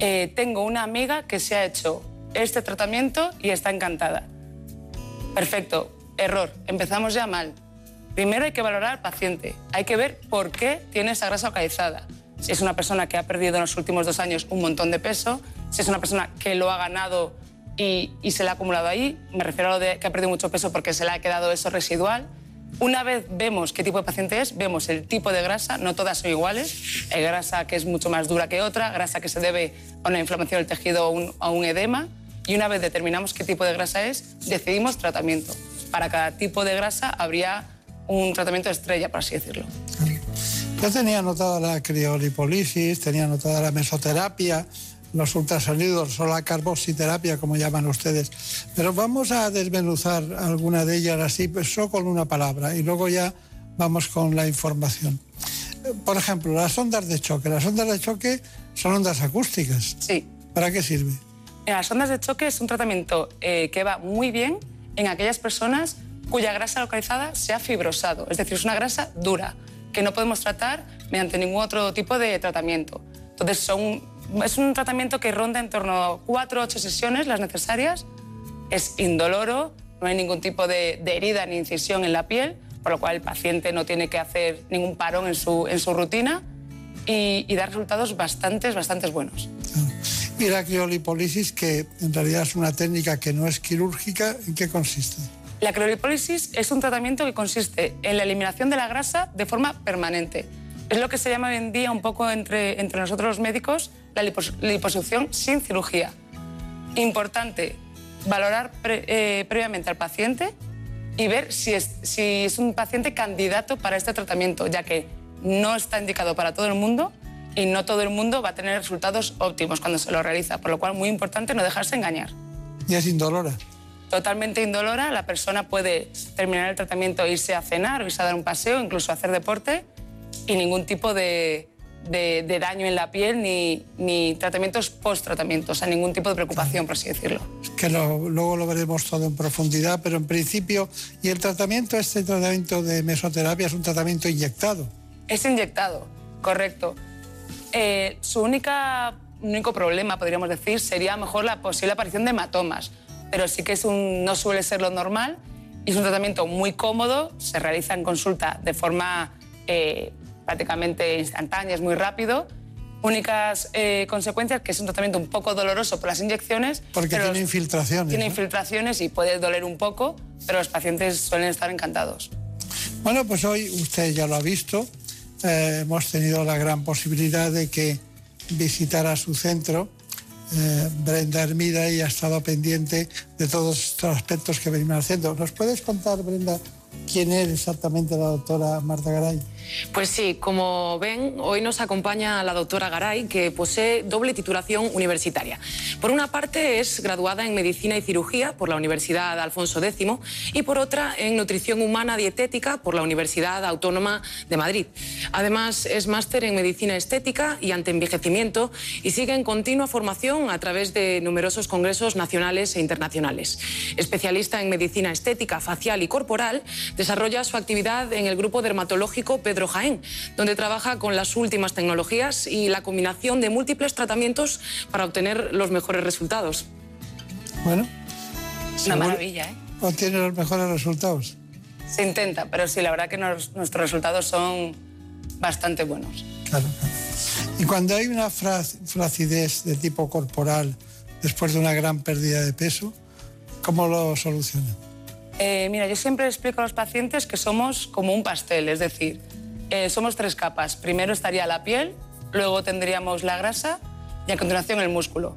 Eh, tengo una amiga que se ha hecho este tratamiento y está encantada. Perfecto, error, empezamos ya mal. Primero hay que valorar al paciente, hay que ver por qué tiene esa grasa localizada. Si es una persona que ha perdido en los últimos dos años un montón de peso, si es una persona que lo ha ganado y, y se le ha acumulado ahí, me refiero a lo de que ha perdido mucho peso porque se le ha quedado eso residual. Una vez vemos qué tipo de paciente es, vemos el tipo de grasa, no todas son iguales. Hay grasa que es mucho más dura que otra, grasa que se debe a una inflamación del tejido o un- a un edema. Y una vez determinamos qué tipo de grasa es, decidimos tratamiento. Para cada tipo de grasa habría un tratamiento estrella, por así decirlo. Yo tenía anotada la criolipolisis, tenía anotada la mesoterapia, los ultrasonidos o la carbositerapia, como llaman ustedes. Pero vamos a desmenuzar alguna de ellas así, pues, solo con una palabra, y luego ya vamos con la información. Por ejemplo, las ondas de choque. Las ondas de choque son ondas acústicas. Sí. ¿Para qué sirve? Las ondas de choque es un tratamiento eh, que va muy bien en aquellas personas cuya grasa localizada se ha fibrosado, es decir, es una grasa dura que no podemos tratar mediante ningún otro tipo de tratamiento. Entonces, son- es un tratamiento que ronda en torno a cuatro o ocho sesiones las necesarias, es indoloro, no hay ningún tipo de, de herida ni incisión en la piel, por lo cual el paciente no tiene que hacer ningún parón en su, en su rutina y, y da resultados bastantes, bastantes buenos. Y la criolipolisis, que en realidad es una técnica que no es quirúrgica, ¿en qué consiste? La criolipólisis es un tratamiento que consiste en la eliminación de la grasa de forma permanente. Es lo que se llama hoy en día un poco entre, entre nosotros los médicos la lipos- liposucción sin cirugía. Importante, valorar pre- eh, previamente al paciente y ver si es, si es un paciente candidato para este tratamiento, ya que no está indicado para todo el mundo y no todo el mundo va a tener resultados óptimos cuando se lo realiza, por lo cual muy importante no dejarse engañar. Y es indolora. totalmente indolora, la persona puede terminar el tratamiento, irse a cenar o irse a dar un paseo, incluso hacer deporte y ningún tipo de, de- de daño en la piel ni, ni tratamientos post-tratamiento, o sea, ningún tipo de preocupación, por así decirlo. que lo- luego lo veremos todo en profundidad, pero en principio, y el tratamiento, este tratamiento de mesoterapia es un tratamiento inyectado. Es inyectado, correcto. Eh, su única, único problema, podríamos decir, sería a lo mejor la posible aparición de hematomas, pero sí que es un, no suele ser lo normal y es un tratamiento muy cómodo, se realiza en consulta de forma eh, prácticamente instantánea, es muy rápido. Únicas eh, consecuencias que es un tratamiento un poco doloroso por las inyecciones. Porque pero tiene infiltraciones. Tiene ¿no? infiltraciones y puede doler un poco, pero los pacientes suelen estar encantados. Bueno, pues hoy usted ya lo ha visto. eh, hemos tenido la gran posibilidad de que visitara su centro. eh, Brenda Hermida y ha estado pendiente de todos estos aspectos que venimos haciendo. ¿Nos puedes contar, Brenda, quién es exactamente la doctora Marta Garay? Pues sí, como ven, hoy nos acompaña la doctora Garay, que posee doble titulación universitaria. Por una parte, es graduada en Medicina y Cirugía por la Universidad Alfonso X y por otra, en Nutrición Humana Dietética por la Universidad Autónoma de Madrid. Además, es máster en Medicina Estética y Antienvejecimiento y sigue en continua formación a través de numerosos congresos nacionales e internacionales. Especialista en Medicina Estética, Facial y Corporal, desarrolla su actividad en el Grupo Dermatológico Pedro Jaén, donde trabaja con las últimas tecnologías y la combinación de múltiples tratamientos para obtener los mejores resultados. Bueno, Una maravilla, ¿eh? obtiene los mejores resultados. Se intenta, pero sí, la verdad que nos- nuestros resultados son bastante buenos. Y cuando hay una flacidez de tipo corporal después de una gran pérdida de peso, ¿cómo lo soluciona? Eh, mira, yo siempre explico a los pacientes que somos como un pastel, es decir, eh, somos tres capas. Primero estaría la piel, luego tendríamos la grasa y a continuación el músculo.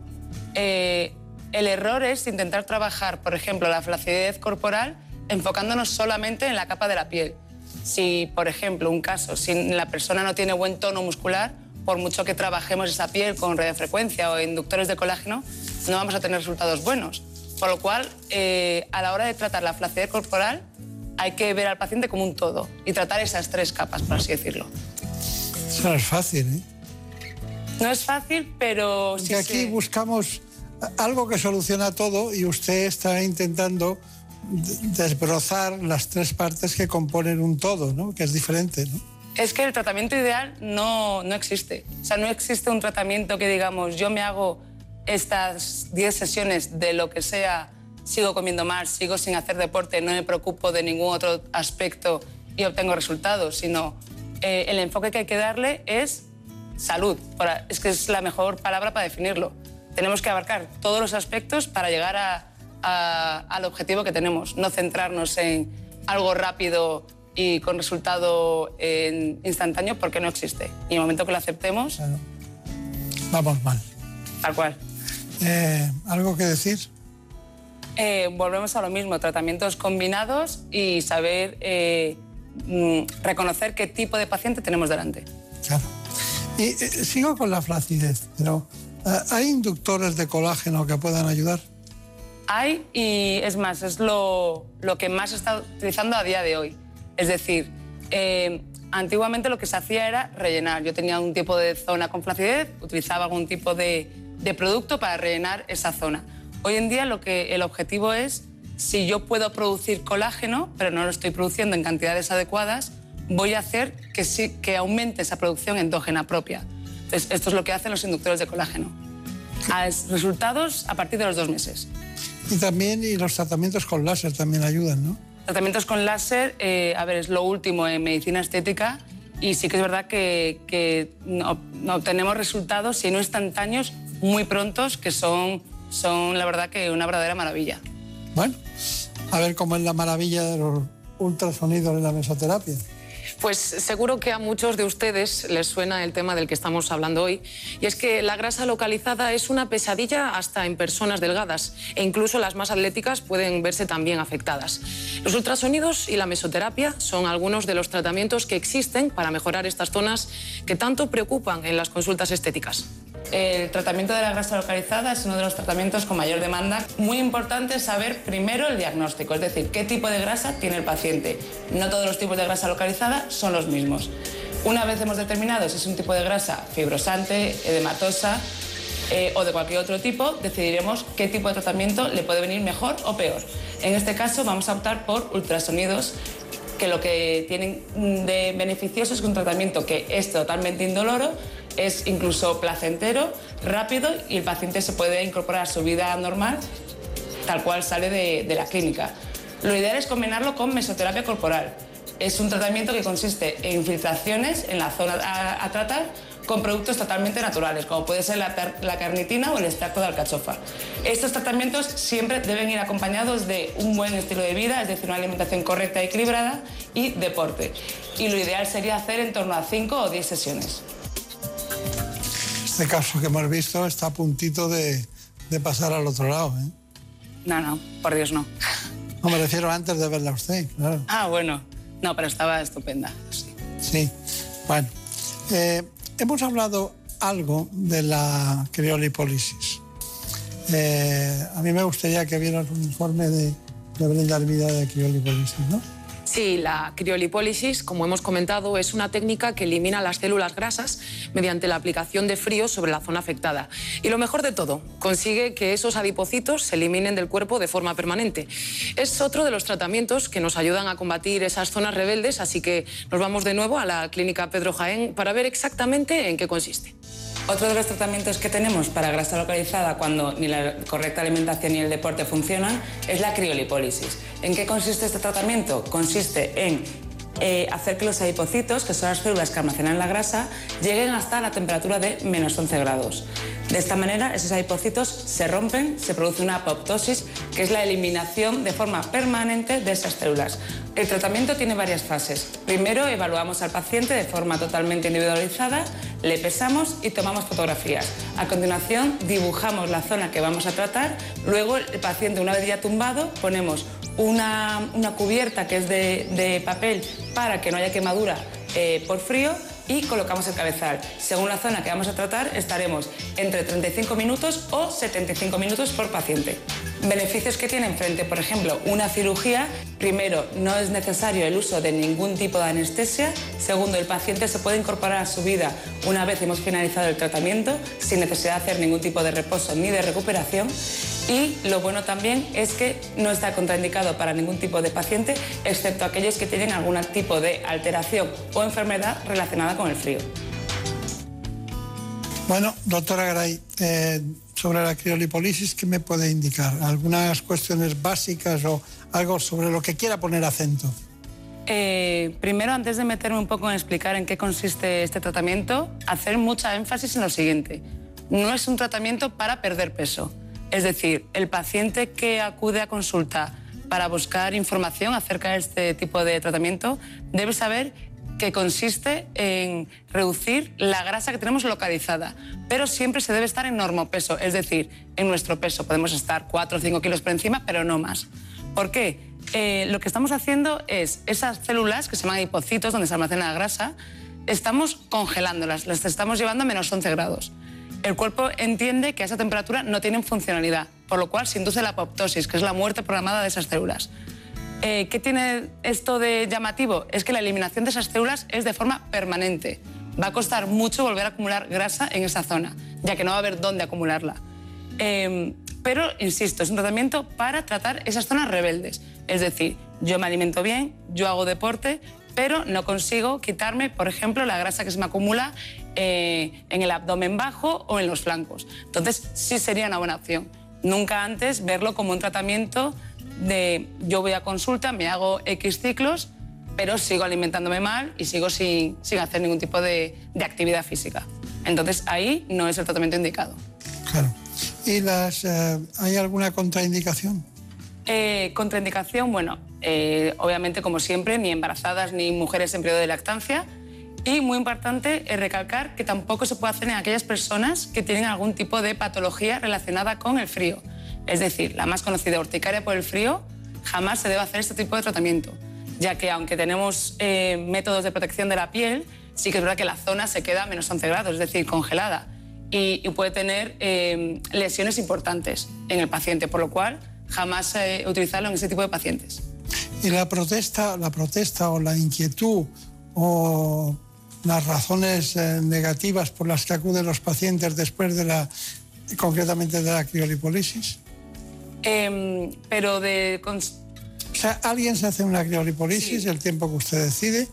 Eh, el error es intentar trabajar, por ejemplo, la flacidez corporal enfocándonos solamente en la capa de la piel. Si, por ejemplo, un caso, si la persona no tiene buen tono muscular, por mucho que trabajemos esa piel con radiofrecuencia o inductores de colágeno, no vamos a tener resultados buenos. Por lo cual, eh, a la hora de tratar la flacidez corporal, hay que ver al paciente como un todo y tratar esas tres capas, por así decirlo. Eso no es fácil, ¿eh? No es fácil, pero sí Porque aquí se- buscamos algo que soluciona todo y usted está intentando de- desbrozar las tres partes que componen un todo, ¿no? Que es diferente, ¿no? Es que el tratamiento ideal no, no existe. O sea, no existe un tratamiento que digamos, yo me hago estas 10 sesiones de lo que sea, sigo comiendo mal, sigo sin hacer deporte, no me preocupo de ningún otro aspecto y obtengo resultados, sino eh, el enfoque que hay que darle es salud. Para- es que es la mejor palabra para definirlo. Tenemos que abarcar todos los aspectos para llegar a- a- al objetivo que tenemos, no centrarnos en algo rápido y con resultado eh, instantáneo porque no existe. Y en el momento que lo aceptemos, Vamos mal. tal cual. Eh, ¿Algo que decir? Eh, volvemos a lo mismo, tratamientos combinados y saber eh, mm, reconocer qué tipo de paciente tenemos delante. Y eh, sigo con la flacidez, pero ¿hay inductores de colágeno que puedan ayudar? Hay, y es más, es lo, lo que más se está utilizando a día de hoy. Es decir, antiguamente lo que se hacía era rellenar. Yo tenía un tipo de zona con flacidez, utilizaba algún tipo de, de producto para rellenar esa zona. Hoy en día lo que el objetivo es, si yo puedo producir colágeno, pero no lo estoy produciendo en cantidades adecuadas, voy a hacer que, sí, que aumente esa producción endógena propia. Entonces, esto es lo que hacen los inductores de colágeno. A- resultados a partir de los dos meses. Y también y los tratamientos con láser también ayudan, ¿no? Tratamientos con láser, eh, a ver, es lo último en medicina estética y sí que es verdad que, que no- no obtenemos resultados, si no instantáneos, muy prontos, que son, son la verdad que una verdadera maravilla. Bueno, a ver cómo es la maravilla de los ultrasonidos en la mesoterapia. Pues seguro que a muchos de ustedes les suena el tema del que estamos hablando hoy, y es que la grasa localizada es una pesadilla hasta en personas delgadas, e incluso las más atléticas pueden verse también afectadas. Los ultrasonidos y la mesoterapia son algunos de los tratamientos que existen para mejorar estas zonas que tanto preocupan en las consultas estéticas. El tratamiento de la grasa localizada es uno de los tratamientos con mayor demanda. Muy importante saber primero el diagnóstico, es decir, qué tipo de grasa tiene el paciente. No todos los tipos de grasa localizada son los mismos. Una vez hemos determinado si es un tipo de grasa fibrosante, edematosa eh, o de cualquier otro tipo, decidiremos qué tipo de tratamiento le puede venir mejor o peor. En este caso vamos a optar por ultrasonidos que lo que tienen de beneficioso es un tratamiento que es totalmente indoloro, es incluso placentero, rápido y el paciente se puede incorporar a su vida normal tal cual sale de, la clínica. Lo ideal es combinarlo con mesoterapia corporal. Es un tratamiento que consiste en infiltraciones en la zona a, tratar con productos totalmente naturales, como puede ser la, la, carnitina o el extracto de alcachofa. Estos tratamientos siempre deben ir acompañados de un buen estilo de vida, es decir, una alimentación correcta y equilibrada y deporte. Y lo ideal sería hacer en torno a 5 o 10 sesiones. Este caso que hemos visto está a puntito de, de pasar al otro lado. ¿eh? No, no, por Dios no. No me refiero antes de verla a usted, claro. Ah, bueno. No, pero estaba estupenda. Sí. sí. Bueno, eh, hemos hablado algo de la criolipólisis. Eh, a mí me gustaría que vieras un informe de, de Brenda Vida de criolipólisis, ¿no? Sí, la criolipólisis, como hemos comentado, es una técnica que elimina las células grasas mediante la aplicación de frío sobre la zona afectada. Y lo mejor de todo, consigue que esos adipocitos se eliminen del cuerpo de forma permanente. Es otro de los tratamientos que nos ayudan a combatir esas zonas rebeldes, así que nos vamos de nuevo a la clínica Pedro Jaén para ver exactamente en qué consiste. Otro de los tratamientos que tenemos para grasa localizada cuando ni la correcta alimentación ni el deporte funcionan es la criolipólisis. ¿En qué consiste este tratamiento? Consiste en eh, hacer que los adipocitos, que son las células que almacenan la grasa, lleguen hasta la temperatura de menos 11 grados. De esta manera, esos adipocitos se rompen, se produce una apoptosis, que es la eliminación de forma permanente de esas células. El tratamiento tiene varias fases. Primero, evaluamos al paciente de forma totalmente individualizada, le pesamos y tomamos fotografías. A continuación, dibujamos la zona que vamos a tratar. Luego, el paciente, una vez ya tumbado, ponemos una, una cubierta que es de, de, papel para que no haya quemadura eh, por frío y colocamos el cabezal. Según la zona que vamos a tratar, estaremos entre 35 minutos o 75 minutos por paciente. Beneficios que tienen frente, por ejemplo, una cirugía. Primero, no es necesario el uso de ningún tipo de anestesia. Segundo, el paciente se puede incorporar a su vida una vez hemos finalizado el tratamiento sin necesidad de hacer ningún tipo de reposo ni de recuperación. Y lo bueno también es que no está contraindicado para ningún tipo de paciente, excepto aquellos que tienen algún tipo de alteración o enfermedad relacionada con el frío. Bueno, doctora Garay, eh, sobre la criolipólisis, ¿qué me puede indicar? ¿Algunas cuestiones básicas o algo sobre lo que quiera poner acento? Eh, primero, antes de meterme un poco en explicar en qué consiste este tratamiento, hacer mucha énfasis en lo siguiente. No es un tratamiento para perder peso. Es decir, el paciente que acude a consulta para buscar información acerca de este tipo de tratamiento debe saber que consiste en reducir la grasa que tenemos localizada, pero siempre se debe estar en normopeso, es decir, en nuestro peso. Podemos estar 4 o 5 kilos por encima, pero no más. ¿Por qué? Eh, lo que estamos haciendo es esas células que se llaman hipocitos, donde se almacena la grasa, estamos congelándolas, las estamos llevando a menos 11 grados. El cuerpo entiende que a esa temperatura no tienen funcionalidad, por lo cual se induce la apoptosis, que es la muerte programada de esas células. Eh, ¿Qué tiene esto de llamativo? Es que la eliminación de esas células es de forma permanente. Va a costar mucho volver a acumular grasa en esa zona, ya que no va a haber dónde acumularla. Eh, pero, insisto, es un tratamiento para tratar esas zonas rebeldes. Es decir, yo me alimento bien, yo hago deporte, pero no consigo quitarme, por ejemplo, la grasa que se me acumula eh, en el abdomen bajo o en los flancos. Entonces, sí sería una buena opción. Nunca antes verlo como un tratamiento de yo voy a consulta, me hago X ciclos, pero sigo alimentándome mal y sigo sin, sin hacer ningún tipo de, de, actividad física. Entonces ahí no es el tratamiento indicado. Claro. ¿Y las, eh, hay alguna contraindicación? Eh, contraindicación, bueno, eh, obviamente como siempre, ni embarazadas ni mujeres en periodo de lactancia. Y muy importante es recalcar que tampoco se puede hacer en aquellas personas que tienen algún tipo de patología relacionada con el frío. Es decir, la más conocida urticaria por el frío, jamás se debe hacer este tipo de tratamiento, ya que aunque tenemos eh, métodos de protección de la piel, sí que es verdad que la zona se queda a menos 11 grados, es decir, congelada. y, puede tener eh, lesiones importantes en el paciente, por lo cual jamás eh, utilizarlo en ese tipo de pacientes. Y la protesta, la protesta o la inquietud o las razones eh, negativas por las que acuden los pacientes después de la, concretamente de la criolipólisis. Em, pero de... O sea, alguien se hace una criolipólisis el tiempo que usted decide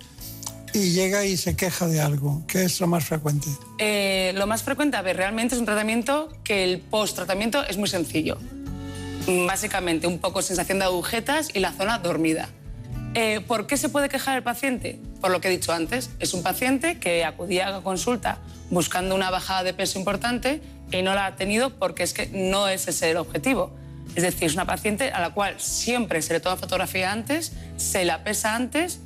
y llega y se queja de algo, que es lo más frecuente. Eh, lo más frecuente, a ver, realmente es un tratamiento que el post-tratamiento es muy sencillo. Básicamente, un poco sensación de agujetas y la zona dormida. Eh, ¿Por qué se puede quejar el paciente? Por lo que he dicho antes, es un paciente que acudía a consulta buscando una bajada de peso importante y no la ha tenido porque es que no es ese el objetivo. Es decir, es una paciente a la cual siempre se le toma fotografía antes, se la pesa antes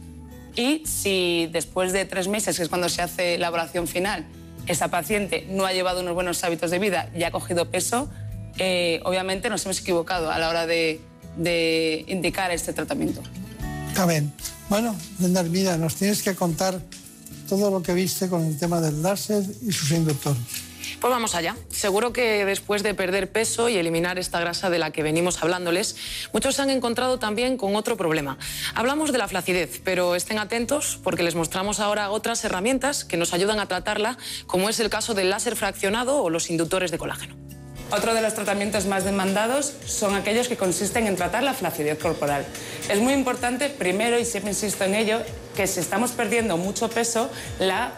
y si después de tres meses, que es cuando se hace la evaluación final, esa paciente no ha llevado unos buenos hábitos de vida y ha cogido peso, eh, obviamente nos hemos equivocado a la hora de, indicar este tratamiento. Está bien. Bueno, Brenda Hermida, nos tienes que contar todo lo que viste con el tema del láser y sus inductores. Pues vamos allá. Seguro que después de perder peso y eliminar esta grasa de la que venimos hablándoles, muchos se han encontrado también con otro problema. Hablamos de la flacidez, pero estén atentos porque les mostramos ahora otras herramientas que nos ayudan a tratarla, como es el caso del láser fraccionado o los inductores de colágeno. Otro de los tratamientos más demandados son aquellos que consisten en tratar la flacidez corporal. Es muy importante, primero, y siempre insisto en ello, que si estamos perdiendo mucho peso,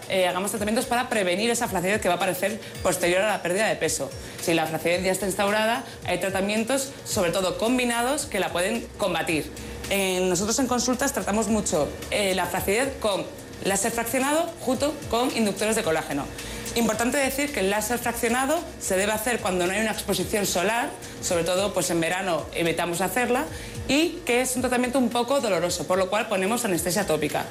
eh, hagamos tratamientos para prevenir esa flacidez que va a aparecer posterior a la pérdida de peso. Si la flacidez ya está instaurada, hay tratamientos, sobre todo combinados, que la pueden combatir. Nosotros en consultas tratamos mucho eh, la flacidez con láser fraccionado junto con inductores de colágeno. Importante decir que el láser fraccionado se debe hacer cuando no hay una exposición solar, sobre todo pues en verano evitamos hacerla, y que es un tratamiento un poco doloroso, por lo cual ponemos anestesia tópica.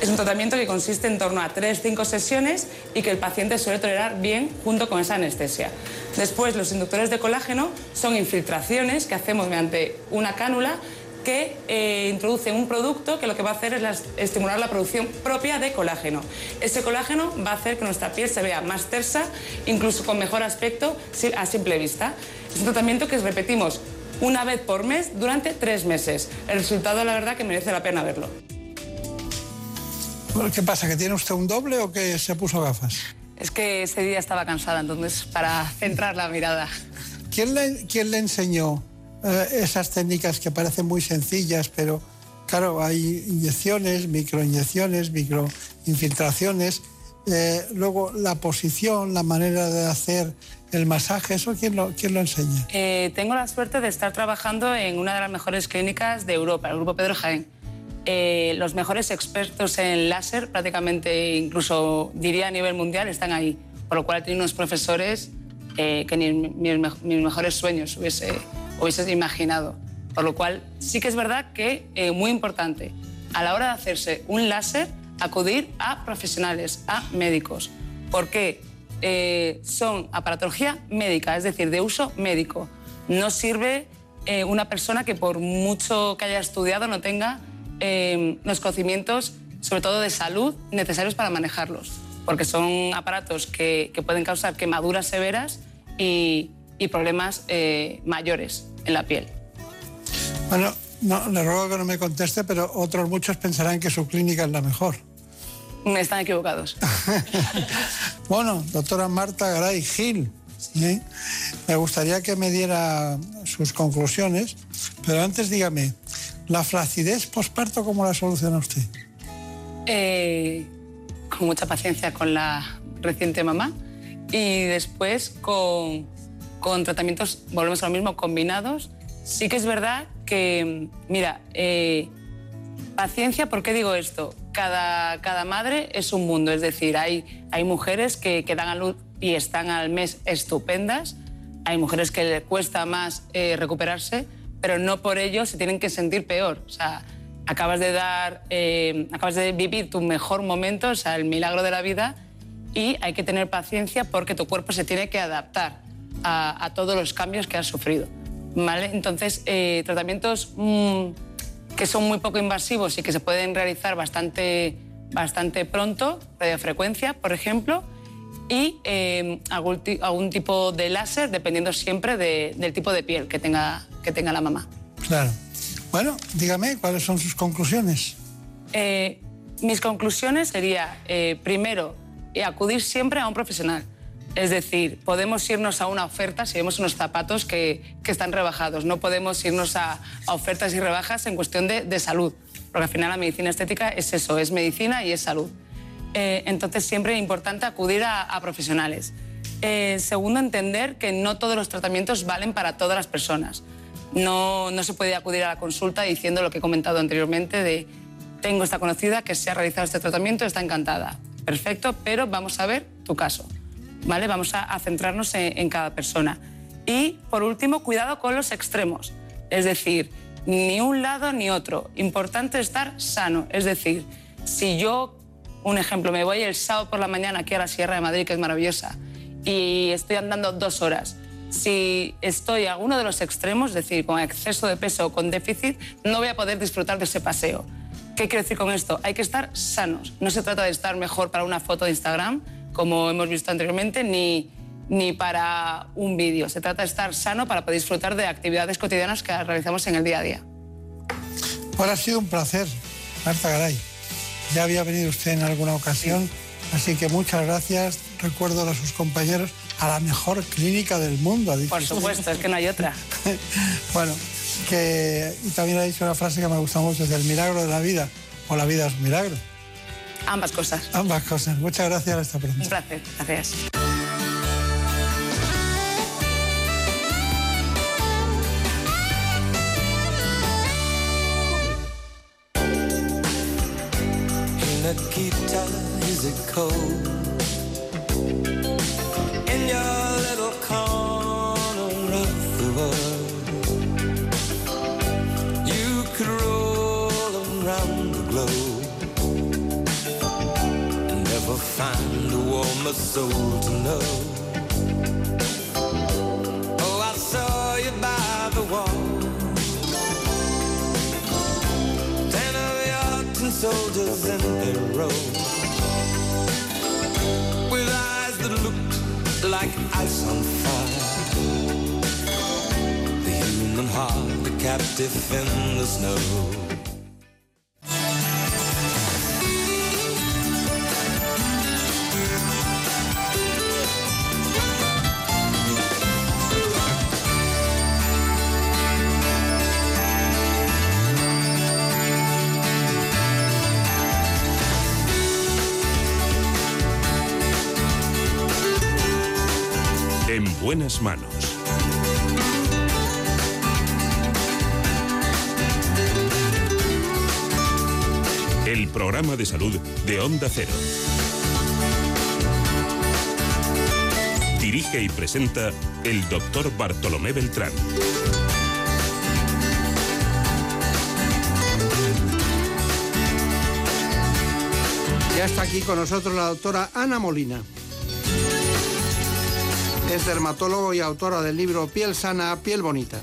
Es un tratamiento que consiste en torno a 3-5 sesiones y que el paciente suele tolerar bien junto con esa anestesia. Después, los inductores de colágeno son infiltraciones que hacemos mediante una cánula que eh, introduce un producto que lo que va a hacer es estimular la producción propia de colágeno. Ese colágeno va a hacer que nuestra piel se vea más tersa, incluso con mejor aspecto a simple vista. Es un tratamiento que repetimos una vez por mes durante tres meses. El resultado, la verdad, que merece la pena verlo. ¿Qué pasa? ¿Que tiene usted un doble o que se puso gafas? Es que ese día estaba cansada, entonces para centrar la mirada. ¿Quién le, quién le enseñó eh, esas técnicas que parecen muy sencillas, pero claro, hay inyecciones, microinyecciones, microinfiltraciones, eh, luego la posición, la manera de hacer el masaje, ¿eso quién lo, quién lo enseña? Eh, tengo la suerte de estar trabajando en una de las mejores clínicas de Europa, el Grupo Pedro Jaén. Eh, los mejores expertos en láser, prácticamente incluso diría a nivel mundial, están ahí. Por lo cual tiene unos profesores eh, que ni mis mejores sueños hubiese, hubiese imaginado. Por lo cual sí que es verdad que eh, muy importante a la hora de hacerse un láser acudir a profesionales, a médicos. ¿Por qué? Eh, son aparatología médica, es decir, de uso médico. No sirve eh, una persona que por mucho que haya estudiado no tenga eh, los conocimientos, sobre todo de salud, necesarios para manejarlos, porque son aparatos que, que pueden causar quemaduras severas y, y problemas eh, mayores en la piel. Bueno, no, le ruego que no me conteste, pero otros muchos pensarán que su clínica es la mejor. Están equivocados. <laughs> Bueno, doctora Marta Garay Gil, me gustaría que me diera sus conclusiones, pero antes dígame, ¿la flacidez posparto cómo la soluciona usted? Eh, con mucha paciencia con la reciente mamá y después con, con tratamientos, volvemos a lo mismo, combinados. Sí que es verdad que, mira, eh, paciencia, ¿por qué digo esto? Cada, cada madre es un mundo, es decir, hay, hay mujeres que, que dan a luz y están al mes estupendas, hay mujeres que le cuesta más eh, recuperarse, pero no por ello se tienen que sentir peor. O sea, acabas de dar, eh, acabas de vivir tu mejor momento, o sea, el milagro de la vida, y hay que tener paciencia porque tu cuerpo se tiene que adaptar a, a todos los cambios que has sufrido. ¿vale? Entonces, eh, tratamientos mm, que son muy poco invasivos y que se pueden realizar bastante, bastante pronto, radiofrecuencia, por ejemplo, y eh, algún, ti- algún tipo de láser, dependiendo siempre de- del tipo de piel que tenga, que tenga la mamá. Claro. Bueno, dígame cuáles son sus conclusiones. Eh, mis conclusiones sería, primero, acudir siempre a un profesional. Es decir, podemos irnos a una oferta si vemos unos zapatos que, que están rebajados. No podemos irnos a, ofertas y rebajas en cuestión de, de salud, porque al final la medicina estética es eso, es medicina y es salud. Eh, entonces siempre es importante acudir a, a profesionales. Eh, segundo, entender que no todos los tratamientos valen para todas las personas. No, no se puede acudir a la consulta diciendo lo que he comentado anteriormente de tengo esta conocida que se ha realizado este tratamiento, está encantada. Perfecto, pero vamos a ver tu caso. ¿Vale? Vamos a, a centrarnos en, en cada persona. Y por último, cuidado con los extremos. Es decir, ni un lado ni otro. Importante estar sano. Es decir, si yo, un ejemplo, me voy el sábado por la mañana aquí a la Sierra de Madrid, que es maravillosa, y estoy andando dos horas. Si estoy a uno de los extremos, es decir, con exceso de peso o con déficit, no voy a poder disfrutar de ese paseo. ¿Qué quiero decir con esto? Hay que estar sanos. No se trata de estar mejor para una foto de Instagram, como hemos visto anteriormente, ni, ni para un vídeo. Se trata de estar sano para poder disfrutar de actividades cotidianas que realizamos en el día a día. Pues ha sido un placer, Marta Garay. Ya había venido usted en alguna ocasión, así que muchas gracias. Recuerdo a sus compañeros a la mejor clínica del mundo. ha dicho Por supuesto, es que no hay otra. <laughs> Bueno, que y también ha dicho una frase que me gusta mucho, del milagro de la vida, o la vida es un milagro. Ambas cosas. Ambas cosas. Muchas gracias, hasta pronto. Un placer. Gracias. Nikita, find a warmer soul to know. Oh, I saw you by the wall. Ten of your soldiers in a row With eyes that looked like ice on fire The human heart, a captive in the snow buenas manos. El programa de salud de Onda Cero. Dirige y presenta el doctor Bartolomé Beltrán. Ya está aquí con nosotros la doctora Ana Molina. Es dermatólogo y autora del libro Piel sana, piel bonita.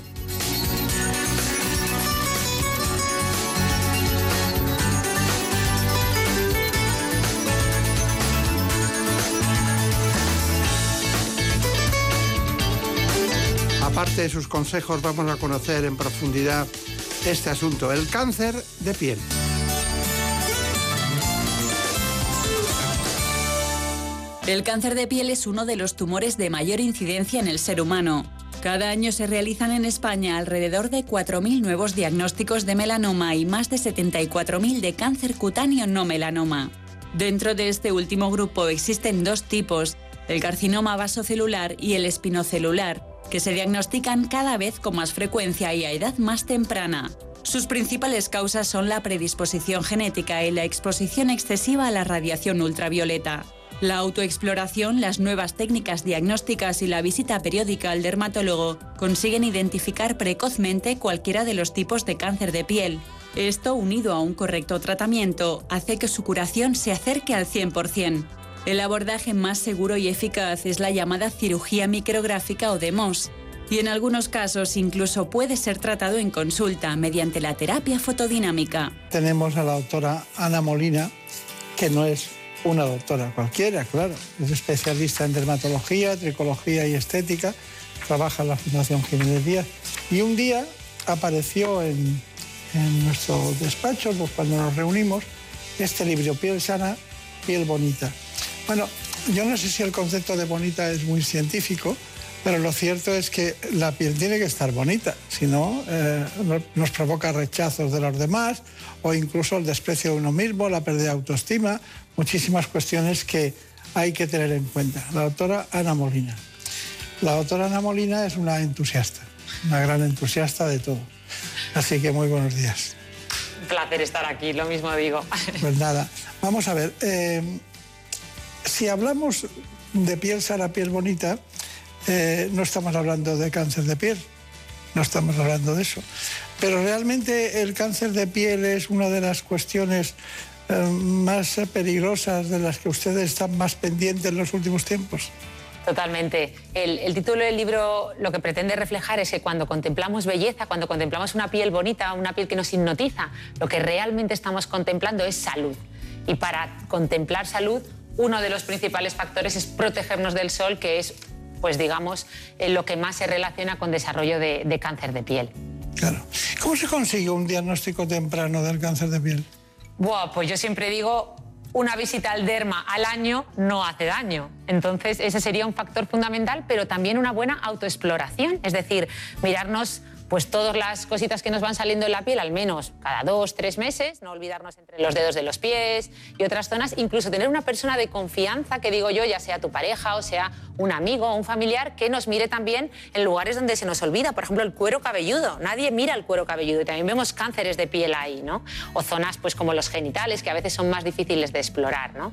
Aparte de sus consejos, vamos a conocer en profundidad este asunto, el cáncer de piel. El cáncer de piel es uno de los tumores de mayor incidencia en el ser humano. Cada año se realizan en España alrededor de 4.000 nuevos diagnósticos de melanoma y más de 74.000 de cáncer cutáneo no melanoma. Dentro de este último grupo existen dos tipos, el carcinoma vasocelular y el espinocelular, que se diagnostican cada vez con más frecuencia y a edad más temprana. Sus principales causas son la predisposición genética y la exposición excesiva a la radiación ultravioleta. La autoexploración, las nuevas técnicas diagnósticas y la visita periódica al dermatólogo consiguen identificar precozmente cualquiera de los tipos de cáncer de piel. Esto, unido a un correcto tratamiento, hace que su curación se acerque al 100%. El abordaje más seguro y eficaz es la llamada cirugía micrográfica o de MOS, y en algunos casos incluso puede ser tratado en consulta mediante la terapia fotodinámica. Tenemos a la doctora Ana Molina, que no es una doctora cualquiera, claro. Es especialista en dermatología, tricología y estética. Trabaja en la Fundación Jiménez Díaz. Y un día apareció en, en nuestro despacho, pues, cuando nos reunimos, este libro, Piel sana, piel bonita. Bueno, yo no sé si el concepto de bonita es muy científico, pero lo cierto es que la piel tiene que estar bonita, si no eh, no- nos provoca rechazos de los demás o incluso el desprecio de uno mismo, la pérdida de autoestima, muchísimas cuestiones que hay que tener en cuenta. La doctora Ana Molina. La doctora Ana Molina es una entusiasta, una gran entusiasta de todo. Así que muy buenos días. Un placer estar aquí, lo mismo digo. <laughs> Pues nada, vamos a ver. eh, si hablamos de piel sana, piel bonita, eh, no estamos hablando de cáncer de piel, no estamos hablando de eso. Pero realmente el cáncer de piel es una de las cuestiones más eh, peligrosas de las que ustedes están más pendientes en los últimos tiempos. Totalmente. El, el título del libro lo que pretende reflejar es que cuando contemplamos belleza, cuando contemplamos una piel bonita, una piel que nos hipnotiza, lo que realmente estamos contemplando es salud. Y para contemplar salud, uno de los principales factores es protegernos del sol, que es, pues digamos, eh, lo que más se relaciona con desarrollo de, de cáncer de piel. ¿Cómo se consigue un diagnóstico temprano del cáncer de piel? Buah, pues yo siempre digo, una visita al derma al año no hace daño. Entonces, ese sería un factor fundamental, pero también una buena autoexploración. Es decir, mirarnos pues todas las cositas que nos van saliendo en la piel, al menos cada dos, tres meses, no olvidarnos entre los dedos de los pies y otras zonas, incluso tener una persona de confianza, que digo yo, ya sea tu pareja o sea un amigo o un familiar, que nos mire también en lugares donde se nos olvida, por ejemplo, el cuero cabelludo. Nadie mira el cuero cabelludo y también vemos cánceres de piel ahí, ¿no? O zonas pues como los genitales, que a veces son más difíciles de explorar, ¿no?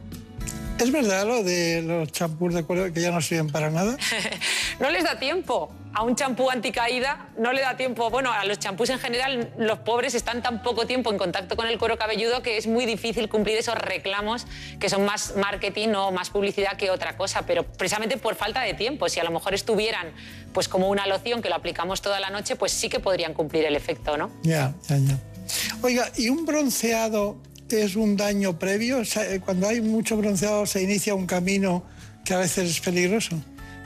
¿Es verdad lo de los champús de cuero que ya no sirven para nada? <laughs> No les da tiempo. A un champú anticaída no le da tiempo. Bueno, a los champús en general, los pobres están tan poco tiempo en contacto con el cuero cabelludo que es muy difícil cumplir esos reclamos que son más marketing o más publicidad que otra cosa, pero precisamente por falta de tiempo. Si a lo mejor estuvieran pues como una loción que lo aplicamos toda la noche, pues sí que podrían cumplir el efecto, ¿no? Ya, ya, ya. Oiga, ¿y un bronceado es un daño previo? Eh, cuando hay mucho bronceado se inicia un camino que a veces es peligroso.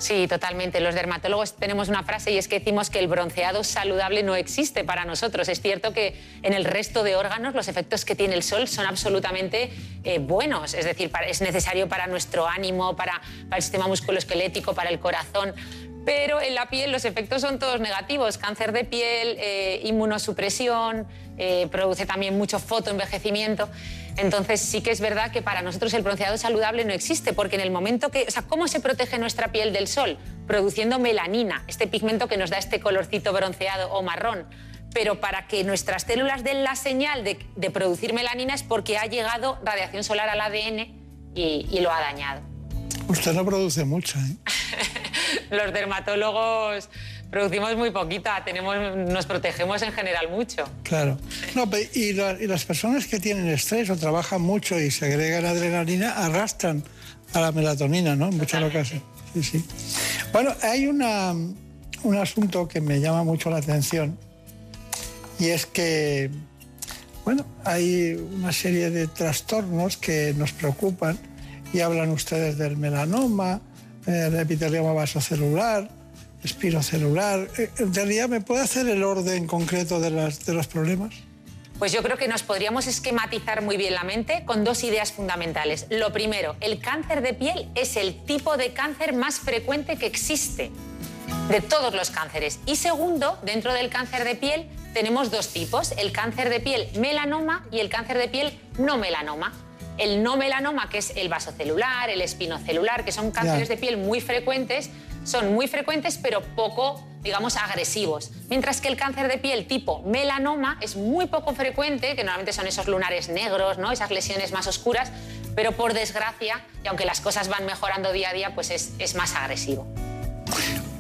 Sí, totalmente. Los dermatólogos tenemos una frase y es que decimos que el bronceado saludable no existe para nosotros. Es cierto que en el resto de órganos los efectos que tiene el sol son absolutamente eh, buenos. Es decir, es necesario para nuestro ánimo, para, para el sistema musculoesquelético, para el corazón. Pero en la piel los efectos son todos negativos. Cáncer de piel, eh, inmunosupresión, eh, produce también mucho fotoenvejecimiento. Entonces sí que es verdad que para nosotros el bronceado saludable no existe, porque en el momento que... O sea, ¿cómo se protege nuestra piel del sol? Produciendo melanina, este pigmento que nos da este colorcito bronceado o marrón. Pero para que nuestras células den la señal de, producir melanina es porque ha llegado radiación solar al ADN y, y lo ha dañado. Usted no produce mucho, ¿eh? <laughs> Los dermatólogos producimos muy poquita, tenemos, nos protegemos en general mucho. Claro. No, y, la- y las personas que tienen estrés o trabajan mucho y segregan adrenalina arrastran a la melatonina, ¿no? En muchas ocasiones. Sí, sí. Bueno, hay una, un asunto que me llama mucho la atención y es que, bueno, hay una serie de trastornos que nos preocupan y hablan ustedes del melanoma, eh, el epitelioma vasocelular, espirocelular. Eh, En realidad, ¿me puede hacer el orden concreto de, de los problemas? Pues yo creo que nos podríamos esquematizar muy bien la mente con dos ideas fundamentales. Lo primero, el cáncer de piel es el tipo de cáncer más frecuente que existe de todos los cánceres. Y segundo, dentro del cáncer de piel tenemos dos tipos, el cáncer de piel melanoma y el cáncer de piel no melanoma. El no melanoma, que es el vasocelular, el espinocelular, que son cánceres de piel muy frecuentes, son muy frecuentes pero poco, digamos, agresivos. Mientras que el cáncer de piel tipo melanoma es muy poco frecuente, que normalmente son esos lunares negros, ¿no? esas lesiones más oscuras, pero por desgracia, y aunque las cosas van mejorando día a día, pues es, es más agresivo.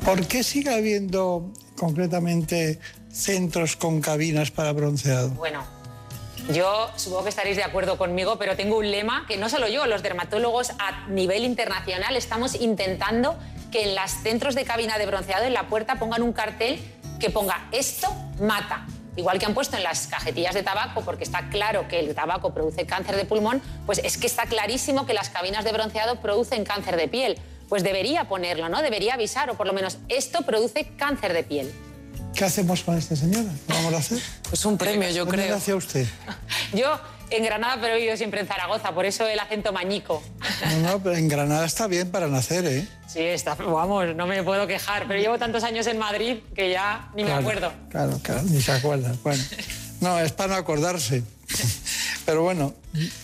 ¿Por qué sigue habiendo concretamente centros con cabinas para bronceado? Bueno, yo supongo que estaréis de acuerdo conmigo, pero tengo un lema que no solo yo, los dermatólogos a nivel internacional estamos intentando que en los centros de cabina de bronceado en la puerta pongan un cartel que ponga esto mata. igual que han puesto en las cajetillas de tabaco, porque está claro que el tabaco produce cáncer de pulmón, pues es que está clarísimo que las cabinas de bronceado producen cáncer de piel. Pues debería ponerlo, ¿no? Debería avisar, o por lo menos esto produce cáncer de piel. ¿Qué hacemos con esta señora? ¿Qué vamos a hacer? Pues un premio, yo ¿Dónde creo. nació usted? <laughs> Yo en Granada, pero he vivido siempre en Zaragoza, por eso el acento mañico. No, no, pero en Granada está bien para nacer, ¿eh? Sí, está, vamos, no me puedo quejar, pero llevo tantos años en Madrid que ya ni me Claro, acuerdo. Claro, claro, ni se acuerdan. Bueno, no, es para no acordarse. <laughs> Pero bueno,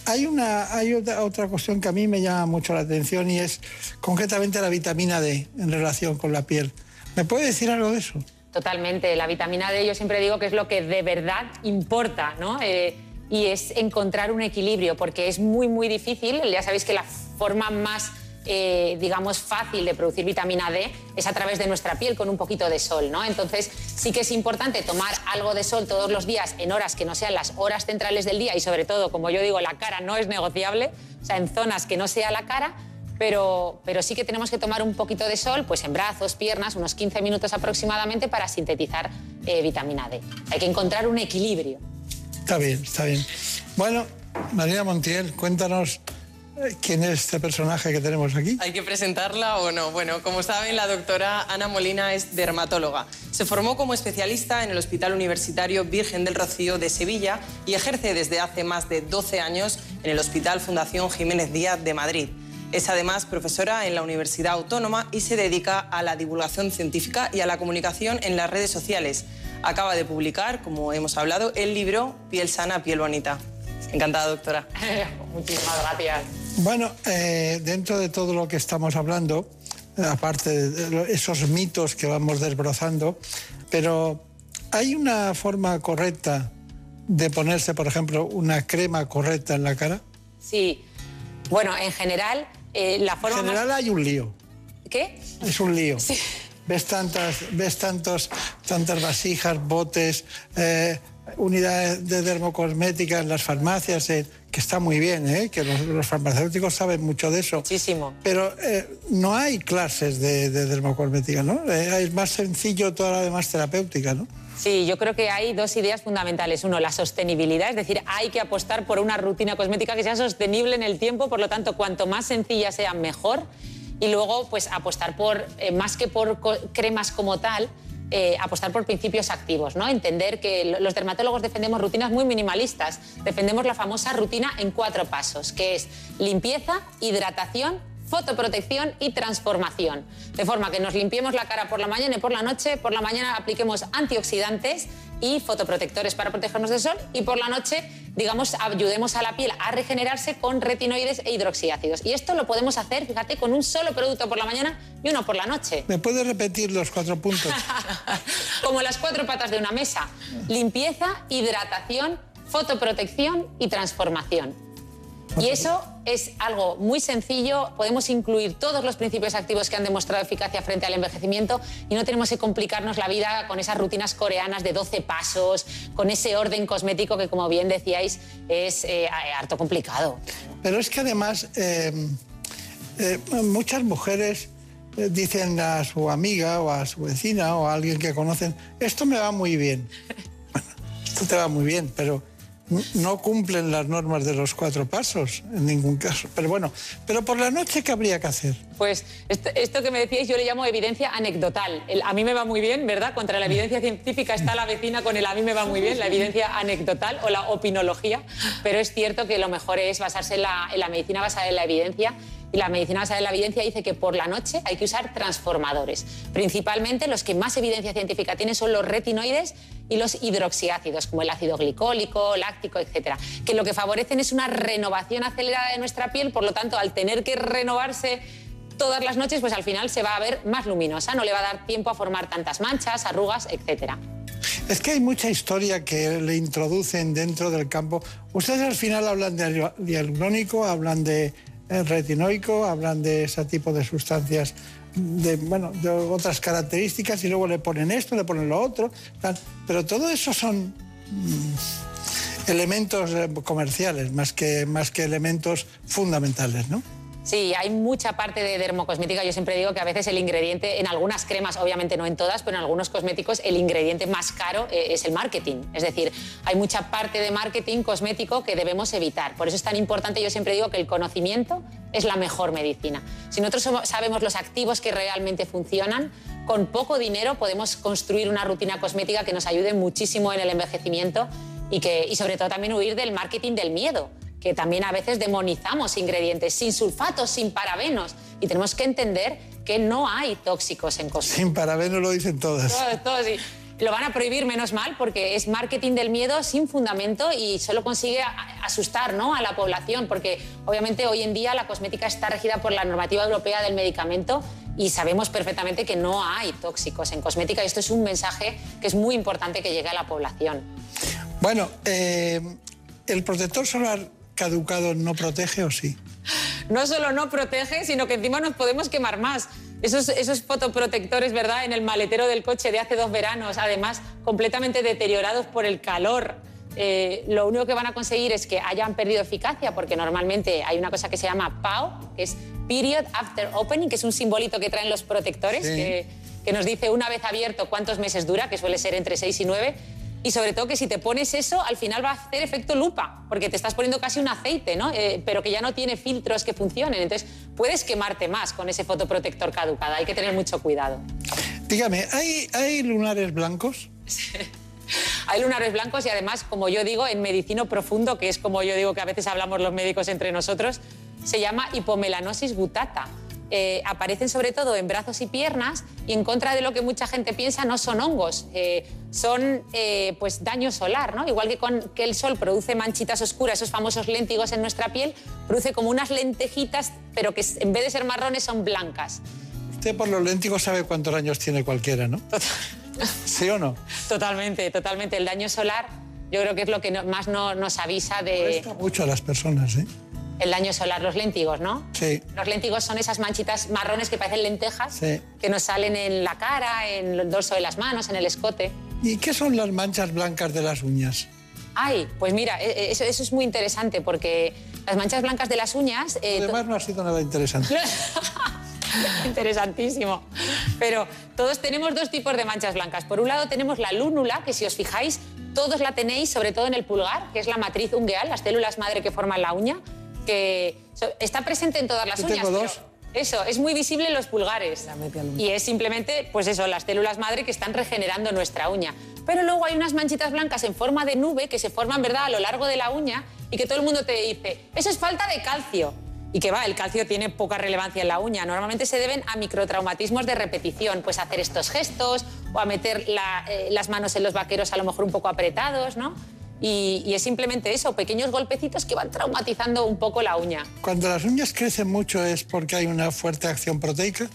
hay, una, hay otra, otra cuestión que a mí me llama mucho la atención y es concretamente la vitamina D en relación con la piel. ¿Me puede decir algo de eso? Totalmente. La vitamina D yo siempre digo que es lo que de verdad importa, ¿no? Eh, y es encontrar un equilibrio, porque es muy, muy difícil. Ya sabéis que la forma más, eh, digamos, fácil de producir vitamina D es a través de nuestra piel con un poquito de sol, ¿no? Entonces sí que es importante tomar algo de sol todos los días en horas que no sean las horas centrales del día y sobre todo, como yo digo, la cara no es negociable, o sea, en zonas que no sea la cara, pero, pero sí que tenemos que tomar un poquito de sol, pues en brazos, piernas, unos 15 minutos aproximadamente para sintetizar eh, vitamina D. Hay que encontrar un equilibrio. Está bien, está bien. Bueno, María Montiel, cuéntanos eh, quién es este personaje que tenemos aquí. ¿Hay que presentarla o no? Bueno, como saben, la doctora Ana Molina es dermatóloga. Se formó como especialista en el Hospital Universitario Virgen del Rocío de Sevilla y ejerce desde hace más de 12 años en el Hospital Fundación Jiménez Díaz de Madrid. Es además profesora en la Universidad Autónoma y se dedica a la divulgación científica y a la comunicación en las redes sociales. Acaba de publicar, como hemos hablado, el libro Piel sana, piel bonita. Encantada, doctora. <laughs> Muchísimas gracias. Bueno, eh, dentro de todo lo que estamos hablando, aparte de esos mitos que vamos desbrozando, pero ¿hay una forma correcta de ponerse, por ejemplo, una crema correcta en la cara? Sí. Bueno, en general, eh, la forma En general más... hay un lío, ¿Qué? es un lío. Ves tantas, ves tantos, tantas vasijas, botes, eh, unidades de dermocosmética en las farmacias, eh, que está muy bien, eh, que los, los farmacéuticos saben mucho de eso. Muchísimo. Pero eh, no hay clases de, de dermocosmética, ¿no? Es más sencillo toda la demás terapéutica, ¿no? Sí, yo creo que hay dos ideas fundamentales. Uno, la sostenibilidad, es decir, hay que apostar por una rutina cosmética que sea sostenible en el tiempo, por lo tanto, cuanto más sencilla sea, mejor. Y luego, pues apostar por, eh, más que por cremas como tal, eh, apostar por principios activos, ¿no? Entender que lo- los dermatólogos defendemos rutinas muy minimalistas. Defendemos la famosa rutina en cuatro pasos, que es limpieza, hidratación, fotoprotección y transformación. De forma que nos limpiemos la cara por la mañana y por la noche, por la mañana apliquemos antioxidantes y fotoprotectores para protegernos del sol y por la noche, digamos, ayudemos a la piel a regenerarse con retinoides e hidroxiácidos. Y esto lo podemos hacer, fíjate, con un solo producto por la mañana y uno por la noche. ¿Me puedes repetir los cuatro puntos? <laughs> Como las cuatro patas de una mesa. Limpieza, hidratación, fotoprotección y transformación. Y eso es algo muy sencillo, podemos incluir todos los principios activos que han demostrado eficacia frente al envejecimiento y no tenemos que complicarnos la vida con esas rutinas coreanas de 12 pasos, con ese orden cosmético que, como bien decíais, es eh, harto complicado. Pero es que además eh, eh, muchas mujeres dicen a su amiga o a su vecina o a alguien que conocen, esto me va muy bien. <laughs> Bueno, esto te va muy bien, pero no cumplen las normas de los cuatro pasos en ningún caso. Pero bueno, pero por la noche, ¿qué habría que hacer? Pues esto, que me decíais yo le llamo evidencia anecdotal. A mí me va muy bien, ¿verdad? Contra la evidencia científica está la vecina con el a mí me va muy bien, la evidencia anecdotal o la opinología. Pero es cierto que lo mejor es basarse en la medicina basada en la evidencia. Y la medicina basada la evidencia dice que por la noche hay que usar transformadores. Principalmente los que más evidencia científica tienen son los retinoides y los hidroxiácidos, como el ácido glicólico, láctico, etcétera, que lo que favorecen es una renovación acelerada de nuestra piel, por lo tanto, al tener que renovarse todas las noches, pues al final se va a ver más luminosa, no le va a dar tiempo a formar tantas manchas, arrugas, etcétera. Es que hay mucha historia que le introducen dentro del campo. Ustedes al final hablan de hialurónico, hablan de retinoico, hablan de ese tipo de sustancias, de, bueno, de otras características y luego le ponen esto, le ponen lo otro. Pero todo eso son mm, elementos eh, comerciales más que, más que elementos fundamentales, ¿no? Sí, hay mucha parte de dermocosmética. Yo siempre digo que a veces el ingrediente, en algunas cremas, obviamente no en todas, pero en algunos cosméticos, el ingrediente más caro eh, es el marketing. Es decir, hay mucha parte de marketing cosmético que debemos evitar. Por eso es tan importante, yo siempre digo que el conocimiento es la mejor medicina. Si nosotros sabemos los activos que realmente funcionan, con poco dinero podemos construir una rutina cosmética que nos ayude muchísimo en el envejecimiento y, que, y sobre todo también huir del marketing del miedo que también a veces demonizamos ingredientes sin sulfatos, sin parabenos. Y tenemos que entender que no hay tóxicos en cosméticos. Sin parabeno lo dicen todas. Todo, todo sí. Lo van a prohibir menos mal porque es marketing del miedo sin fundamento y solo consigue asustar ¿no? a la población porque obviamente hoy en día la cosmética está regida por la normativa europea del medicamento y sabemos perfectamente que no hay tóxicos en cosmética y esto es un mensaje que es muy importante que llegue a la población. Bueno, eh, ¿el protector solar caducado no protege o sí? no solo no protege, sino que encima nos podemos quemar más. Esos, esos fotoprotectores, ¿verdad?, en el maletero del coche de hace dos veranos, además completamente deteriorados por el calor. eh, lo único que van a conseguir es que hayan perdido eficacia, porque normalmente hay una cosa que se llama PAO, que es Period After Opening, que es un simbolito que traen los protectores, Sí. que, que nos dice una vez abierto cuántos meses dura, que suele ser entre 6 y 9. Y sobre todo que si te pones eso, al final va a hacer efecto lupa, porque te estás poniendo casi un aceite, ¿no? Eh, pero que ya no tiene filtros que funcionen. Entonces puedes quemarte más con ese fotoprotector caducado. Hay que tener mucho cuidado. Dígame, ¿hay, hay lunares blancos? Hay lunares blancos y además, como yo digo, en medicino profundo, que es como yo digo que a veces hablamos los médicos entre nosotros, se llama hipomelanosis gutata. Eh, aparecen sobre todo en brazos y piernas y en contra de lo que mucha gente piensa no son hongos, eh, son eh, pues daño solar, ¿no? Igual que, con, que el sol produce manchitas oscuras, esos famosos léntigos en nuestra piel, produce como unas lentejitas, pero que en vez de ser marrones son blancas. Usted por los léntigos sabe cuántos años tiene cualquiera, ¿no? <laughs> ¿Sí o no? Totalmente, totalmente. El daño solar yo creo que es lo que más no- nos avisa de Molesta mucho a las personas, ¿eh? El daño solar, los léntigos, ¿no? Sí, Los léntigos son esas manchitas marrones que parecen lentejas sí. que nos salen en la cara, en el dorso de las manos, en el escote. ¿Y qué son las manchas blancas de las uñas? Ay, pues mira, e- e- eso, eso es muy interesante porque las manchas blancas de las uñas... eh, Además no ha sido nada interesante. <laughs> Interesantísimo. Pero todos tenemos dos tipos de manchas blancas. Por un lado tenemos la lúnula, que si os fijáis, todos la tenéis, sobre todo en el pulgar, que es la matriz ungueal, las células madre que forman la uña, que está presente en todas las Yo uñas. tengo pero dos. Eso, es muy visible en los pulgares. Y es simplemente, pues eso, las células madre que están regenerando nuestra uña. Pero luego hay unas manchitas blancas en forma de nube que se forman, ¿verdad?, a lo largo de la uña y que todo el mundo te dice, eso es falta de calcio. Y que va, el calcio tiene poca relevancia en la uña. Normalmente se deben a microtraumatismos de repetición, pues hacer estos gestos o a meter la- eh, las manos en los vaqueros a lo mejor un poco apretados, ¿no? Y, y es simplemente eso, pequeños golpecitos que van traumatizando un poco la uña. Cuando las uñas crecen mucho es porque hay una fuerte acción proteica.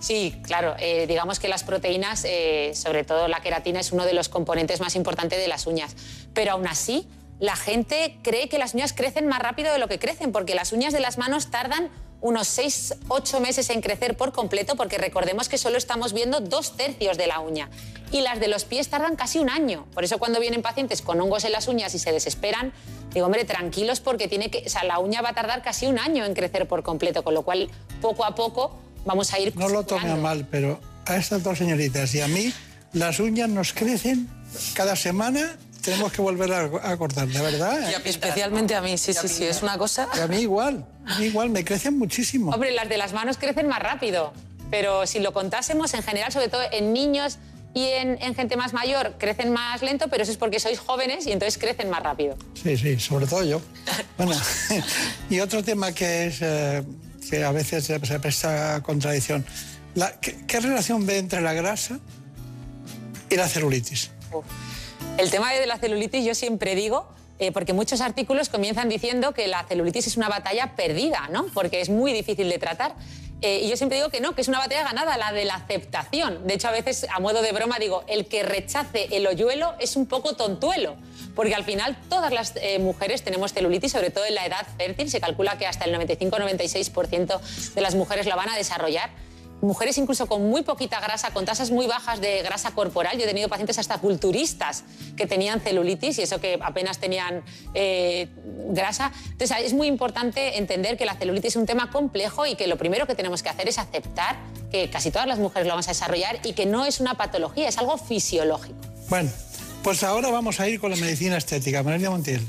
Sí, claro. eh, digamos que las proteínas, eh, sobre todo la queratina, es uno de los componentes más importantes de las uñas. Pero aún así, la gente cree que las uñas crecen más rápido de lo que crecen, porque las uñas de las manos tardan unos 6-8 meses en crecer por completo, porque recordemos que solo estamos viendo dos tercios de la uña. Y las de los pies tardan casi un año. Por eso cuando vienen pacientes con hongos en las uñas y se desesperan, digo, hombre, tranquilos porque tiene que, o sea, la uña va a tardar casi un año en crecer por completo, con lo cual poco a poco vamos a ir No lo tome a mal, pero a estas dos señoritas y a mí las uñas nos crecen cada semana. Tenemos que volver a, a cortar, de verdad. ¿eh? Especialmente a mí, sí, sí, sí, es una cosa... Y a mí igual, a mí igual, me crecen muchísimo. Hombre, las de las manos crecen más rápido, pero si lo contásemos en general, sobre todo en niños y en, en gente más mayor, crecen más lento, pero eso es porque sois jóvenes y entonces crecen más rápido. Sí, sí, sobre todo yo. <laughs> Bueno, <laughs> y otro tema que es eh, que a veces se, se presta contradicción. La- ¿qué, qué relación ve entre la grasa y la celulitis? El tema de la celulitis yo siempre digo, eh, porque muchos artículos comienzan diciendo que la celulitis es una batalla perdida, ¿no? Porque es muy difícil de tratar. Eh, y yo siempre digo que no, que es una batalla ganada, la de la aceptación. De hecho, a veces, a modo de broma, digo, el que rechace el hoyuelo es un poco tontuelo. Porque al final todas las eh, mujeres tenemos celulitis, sobre todo en la edad fértil. Se calcula que hasta el 95-96% de las mujeres la van a desarrollar. Mujeres incluso con muy poquita grasa, con tasas muy bajas de grasa corporal. Yo he tenido pacientes hasta culturistas que tenían celulitis y eso que apenas tenían eh, grasa. Entonces es muy importante entender que la celulitis es un tema complejo y que lo primero que tenemos que hacer es aceptar que casi todas las mujeres lo vamos a desarrollar y que no es una patología, es algo fisiológico. Bueno, pues ahora vamos a ir con la medicina estética. María Montiel.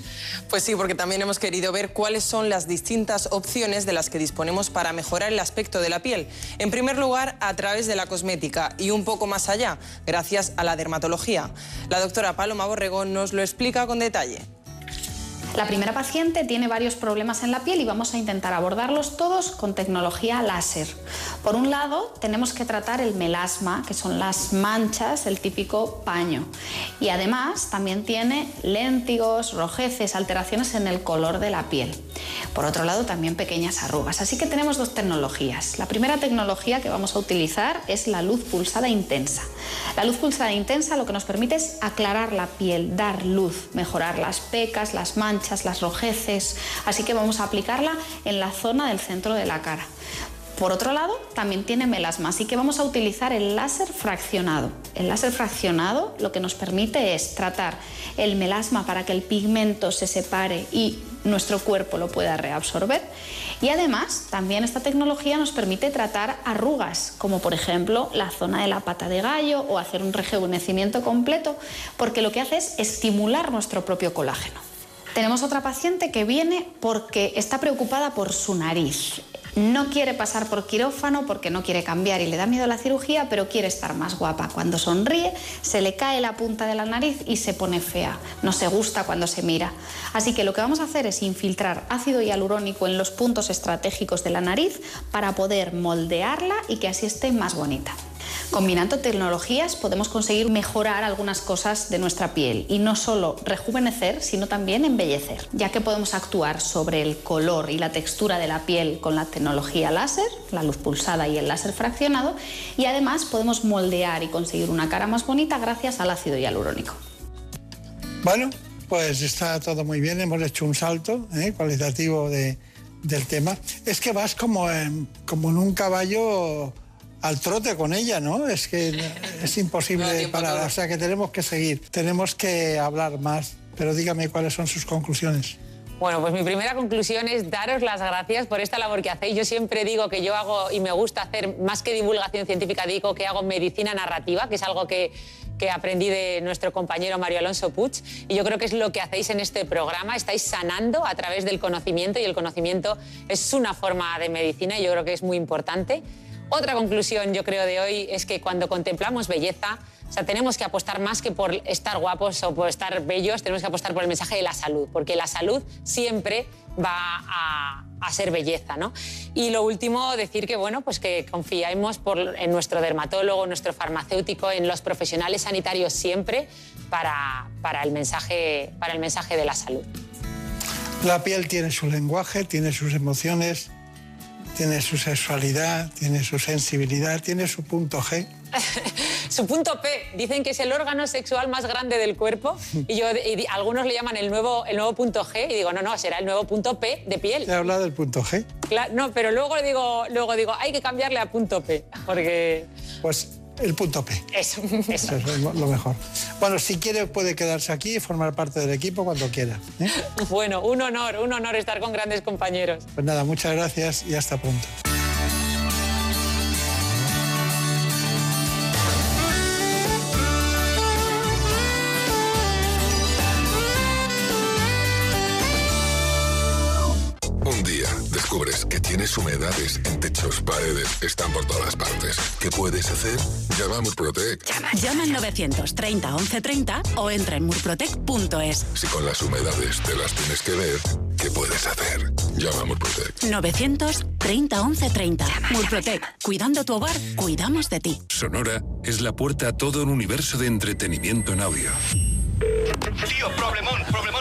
Pues sí, porque también hemos querido ver cuáles son las distintas opciones de las que disponemos para mejorar el aspecto de la piel. En primer lugar, a través de la cosmética y un poco más allá, gracias a la dermatología. La doctora Paloma Borregón nos lo explica con detalle. La primera paciente tiene varios problemas en la piel y vamos a intentar abordarlos todos con tecnología láser. Por un lado, tenemos que tratar el melasma, que son las manchas, el típico paño. Y además también tiene léntigos, rojeces, alteraciones en el color de la piel. Por otro lado, también pequeñas arrugas. Así que tenemos dos tecnologías. La primera tecnología que vamos a utilizar es la luz pulsada intensa. La luz pulsada intensa lo que nos permite es aclarar la piel, dar luz, mejorar las pecas, las manchas las rojeces, así que vamos a aplicarla en la zona del centro de la cara. Por otro lado, también tiene melasma, así que vamos a utilizar el láser fraccionado. El láser fraccionado lo que nos permite es tratar el melasma para que el pigmento se separe y nuestro cuerpo lo pueda reabsorber. Y además, también esta tecnología nos permite tratar arrugas, como por ejemplo la zona de la pata de gallo o hacer un rejuvenecimiento completo, porque lo que hace es estimular nuestro propio colágeno. Tenemos otra paciente que viene porque está preocupada por su nariz. No quiere pasar por quirófano porque no quiere cambiar y le da miedo la cirugía, pero quiere estar más guapa. Cuando sonríe, se le cae la punta de la nariz y se pone fea. No se gusta cuando se mira. Así que lo que vamos a hacer es infiltrar ácido hialurónico en los puntos estratégicos de la nariz para poder moldearla y que así esté más bonita. Combinando tecnologías podemos conseguir mejorar algunas cosas de nuestra piel y no solo rejuvenecer, sino también embellecer, ya que podemos actuar sobre el color y la textura de la piel con la tecnología láser, la luz pulsada y el láser fraccionado, y además podemos moldear y conseguir una cara más bonita gracias al ácido hialurónico. Bueno, pues está todo muy bien, hemos hecho un salto ¿eh? cualitativo de- del tema. Es que vas como en, como en un caballo al trote con ella, ¿no? Es que es imposible parar, o sea que tenemos que seguir, tenemos que hablar más, pero dígame cuáles son sus conclusiones. Bueno, pues mi primera conclusión es daros las gracias por esta labor que hacéis. Yo siempre digo que yo hago y me gusta hacer más que divulgación científica, digo que hago medicina narrativa, que es algo que, que aprendí de nuestro compañero Mario Alonso Puig. Y yo creo que es lo que hacéis en este programa. Estáis sanando a través del conocimiento y el conocimiento es una forma de medicina y yo creo que es muy importante. Otra conclusión, yo creo, de hoy es que cuando contemplamos belleza, o tenemos que apostar más que por estar guapos o por estar bellos, tenemos que apostar por el mensaje de la salud, porque la salud siempre va a, ser belleza, ¿no? Y lo último, decir que, bueno, pues que confiamos por, en nuestro dermatólogo, nuestro farmacéutico, en los profesionales sanitarios siempre para, el, mensaje, para el mensaje de la salud. La piel tiene su lenguaje, tiene sus emociones, tiene su sexualidad, tiene su sensibilidad, tiene su punto G. <laughs> Su punto P, dicen que es el órgano sexual más grande del cuerpo y, yo, y algunos le llaman el nuevo, el nuevo punto G y digo, no, no, será el nuevo punto P de piel. He hablado del punto G. Cla- no, pero luego digo, luego digo, hay que cambiarle a punto P, porque Pues el punto P. eso, <laughs> eso. Eso es lo lo mejor. Bueno, si quiere puede quedarse aquí y formar parte del equipo cuando quiera. ¿eh? Bueno, un honor, un honor estar con grandes compañeros. Pues nada, muchas gracias y hasta pronto. Que tienes humedades en techos, paredes, están por todas partes. ¿Qué puedes hacer? Llama a Murprotec. Llama al 930 1130 o entra en murprotec.es. Si con las humedades te las tienes que ver, ¿qué puedes hacer? Llama a Murprotec. 930 1130. Murprotec. Cuidando tu hogar, cuidamos de ti. Sonora es la puerta a todo un universo de entretenimiento en audio. Tío, problemón, problemón.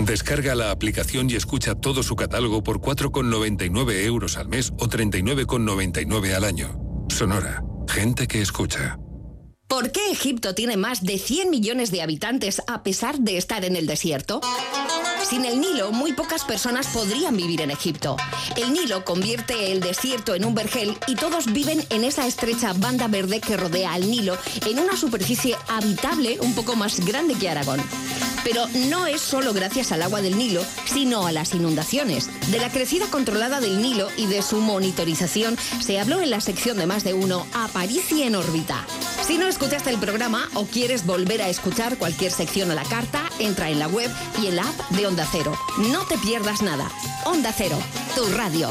Descarga la aplicación y escucha todo su catálogo por 4,99 euros al mes o 39,99 al año. Sonora. Gente que escucha. ¿Por qué Egipto tiene más de 100 millones de habitantes a pesar de estar en el desierto? Sin el Nilo, muy pocas personas podrían vivir en Egipto. El Nilo convierte el desierto en un vergel y todos viven en esa estrecha banda verde que rodea al Nilo, en una superficie habitable un poco más grande que Aragón. Pero no es solo gracias al agua del Nilo, sino a las inundaciones. De la crecida controlada del Nilo y de su monitorización se habló en la sección de más de uno, Aparici en órbita. Si no escuchaste el programa o quieres volver a escuchar cualquier sección a la carta, entra en la web y en la app de Onda Cero. No te pierdas nada. Onda Cero, tu radio.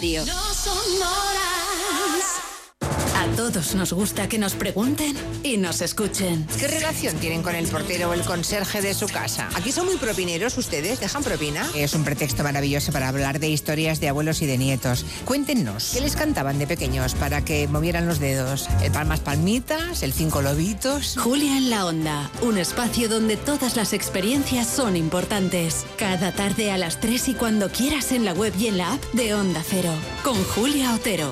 No son horas. A todos nos gusta que nos pregunten y nos escuchen. ¿Qué relación tienen con el portero o el conserje de su casa? Aquí son muy propineros ustedes, ¿dejan propina? Es un pretexto maravilloso para hablar de historias de abuelos y de nietos. Cuéntenos, ¿qué les cantaban de pequeños para que movieran los dedos? ¿El palmas palmitas? ¿El cinco lobitos? Julia en la Onda, un espacio donde todas las experiencias son importantes. Cada tarde a las 3 y cuando quieras en la web y en la app de Onda Cero. Con Julia Otero.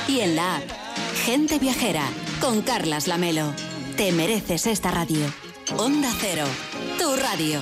y en la app. Gente viajera. Con Carlas Lamelo. Te mereces esta radio. Onda Cero. Tu radio.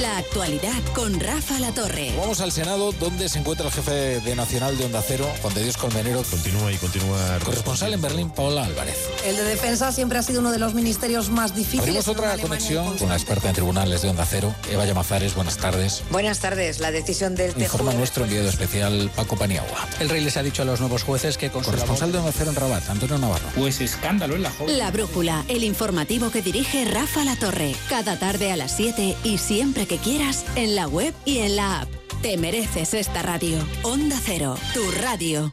La actualidad con Rafa La Torre. Vamos al Senado, donde se encuentra el jefe de Nacional de Onda Cero, Juan de Dios Colmenero. Continúa y continúa. Corresponsal en Berlín, Paola Álvarez. El de defensa siempre ha sido uno de los ministerios más difíciles. Abrimos otra conexión con la experta en tribunales de Onda Cero, Eva Llamazares. Buenas tardes. Buenas tardes. La decisión del Informa nuestro enviado especial, Paco Paniagua. El rey les ha dicho a los nuevos jueces que con Corresponsal de Onda Cero en Rabat, Antonio Navarro. Pues escándalo en la joven. La brújula, el informativo que dirige Rafa La Torre. Cada tarde a las 7 y siempre que quieras en la web y en la app. Te mereces esta radio. Onda Cero, tu radio.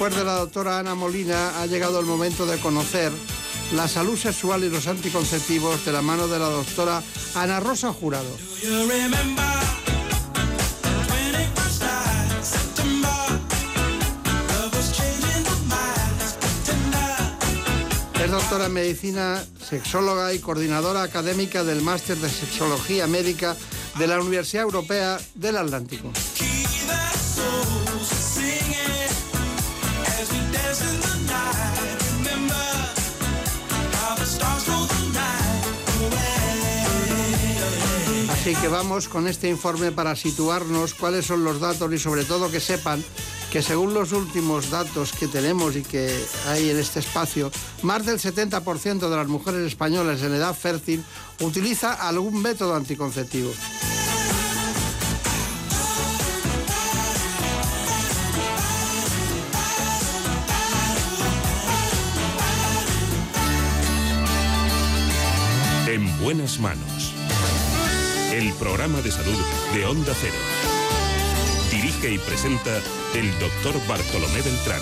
Después de la doctora Ana Molina ha llegado el momento de conocer la salud sexual y los anticonceptivos de la mano de la doctora Ana Rosa Jurado. Es doctora en medicina, sexóloga y coordinadora académica del máster de sexología médica de la Universidad Europea del Atlántico. Así que vamos con este informe para situarnos cuáles son los datos y sobre todo que sepan que según los últimos datos que tenemos y que hay en este espacio, más del 70% de las mujeres españolas en edad fértil utiliza algún método anticonceptivo. En buenas manos. El programa de salud de Onda Cero. Dirige y presenta el doctor Bartolomé Beltrán.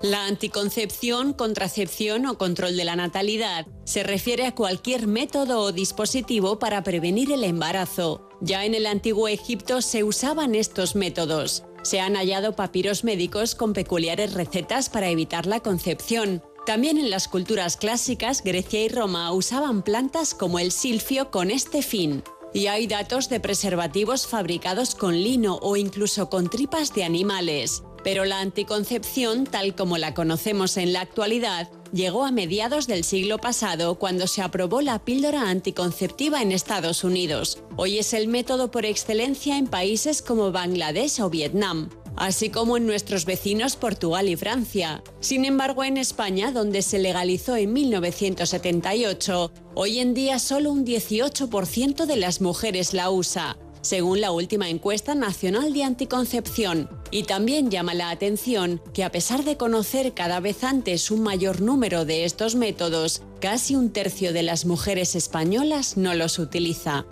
La anticoncepción, contracepción o control de la natalidad se refiere a cualquier método o dispositivo para prevenir el embarazo. Ya en el antiguo Egipto se usaban estos métodos. Se han hallado papiros médicos con peculiares recetas para evitar la concepción. También en las culturas clásicas, Grecia y Roma usaban plantas como el silfio con este fin. Y hay datos de preservativos fabricados con lino o incluso con tripas de animales. Pero la anticoncepción, tal como la conocemos en la actualidad, llegó a mediados del siglo pasado cuando se aprobó la píldora anticonceptiva en Estados Unidos. Hoy es el método por excelencia en países como Bangladesh o Vietnam así como en nuestros vecinos Portugal y Francia. Sin embargo, en España, donde se legalizó en 1978, hoy en día solo un 18% de las mujeres la usa, según la última encuesta nacional de anticoncepción. Y también llama la atención que a pesar de conocer cada vez antes un mayor número de estos métodos, casi un tercio de las mujeres españolas no los utiliza.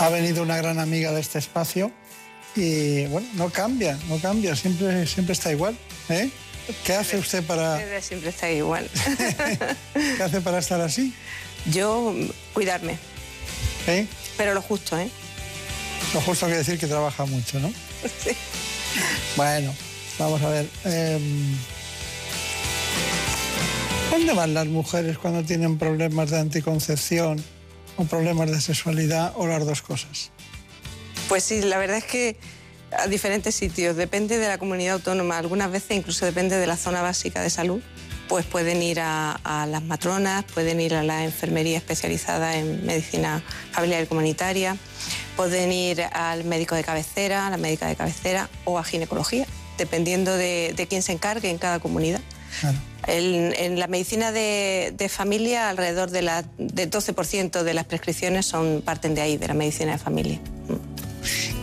Ha venido una gran amiga de este espacio y bueno, no cambia, no cambia, siempre, siempre está igual. ¿eh? ¿Qué hace usted para...? Siempre está igual. <laughs> <laughs> ¿Qué hace para estar así? Yo, cuidarme. ¿Eh? Pero lo justo, ¿eh? Lo justo quiere decir que trabaja mucho, ¿no? <laughs> Sí. Bueno, vamos a ver. em, ¿Dónde van las mujeres cuando tienen problemas de anticoncepción o problemas de sexualidad o las dos cosas? Pues sí, la verdad es que a diferentes sitios, depende de la comunidad autónoma, algunas veces incluso depende de la zona básica de salud, pues pueden ir a, a las matronas, pueden ir a la enfermería especializada en medicina familiar y comunitaria, pueden ir al médico de cabecera, a la médica de cabecera o a ginecología, dependiendo de, de quién se encargue en cada comunidad. en la medicina de, familia, alrededor de del 12% de las prescripciones son, parten de ahí, de la medicina de familia.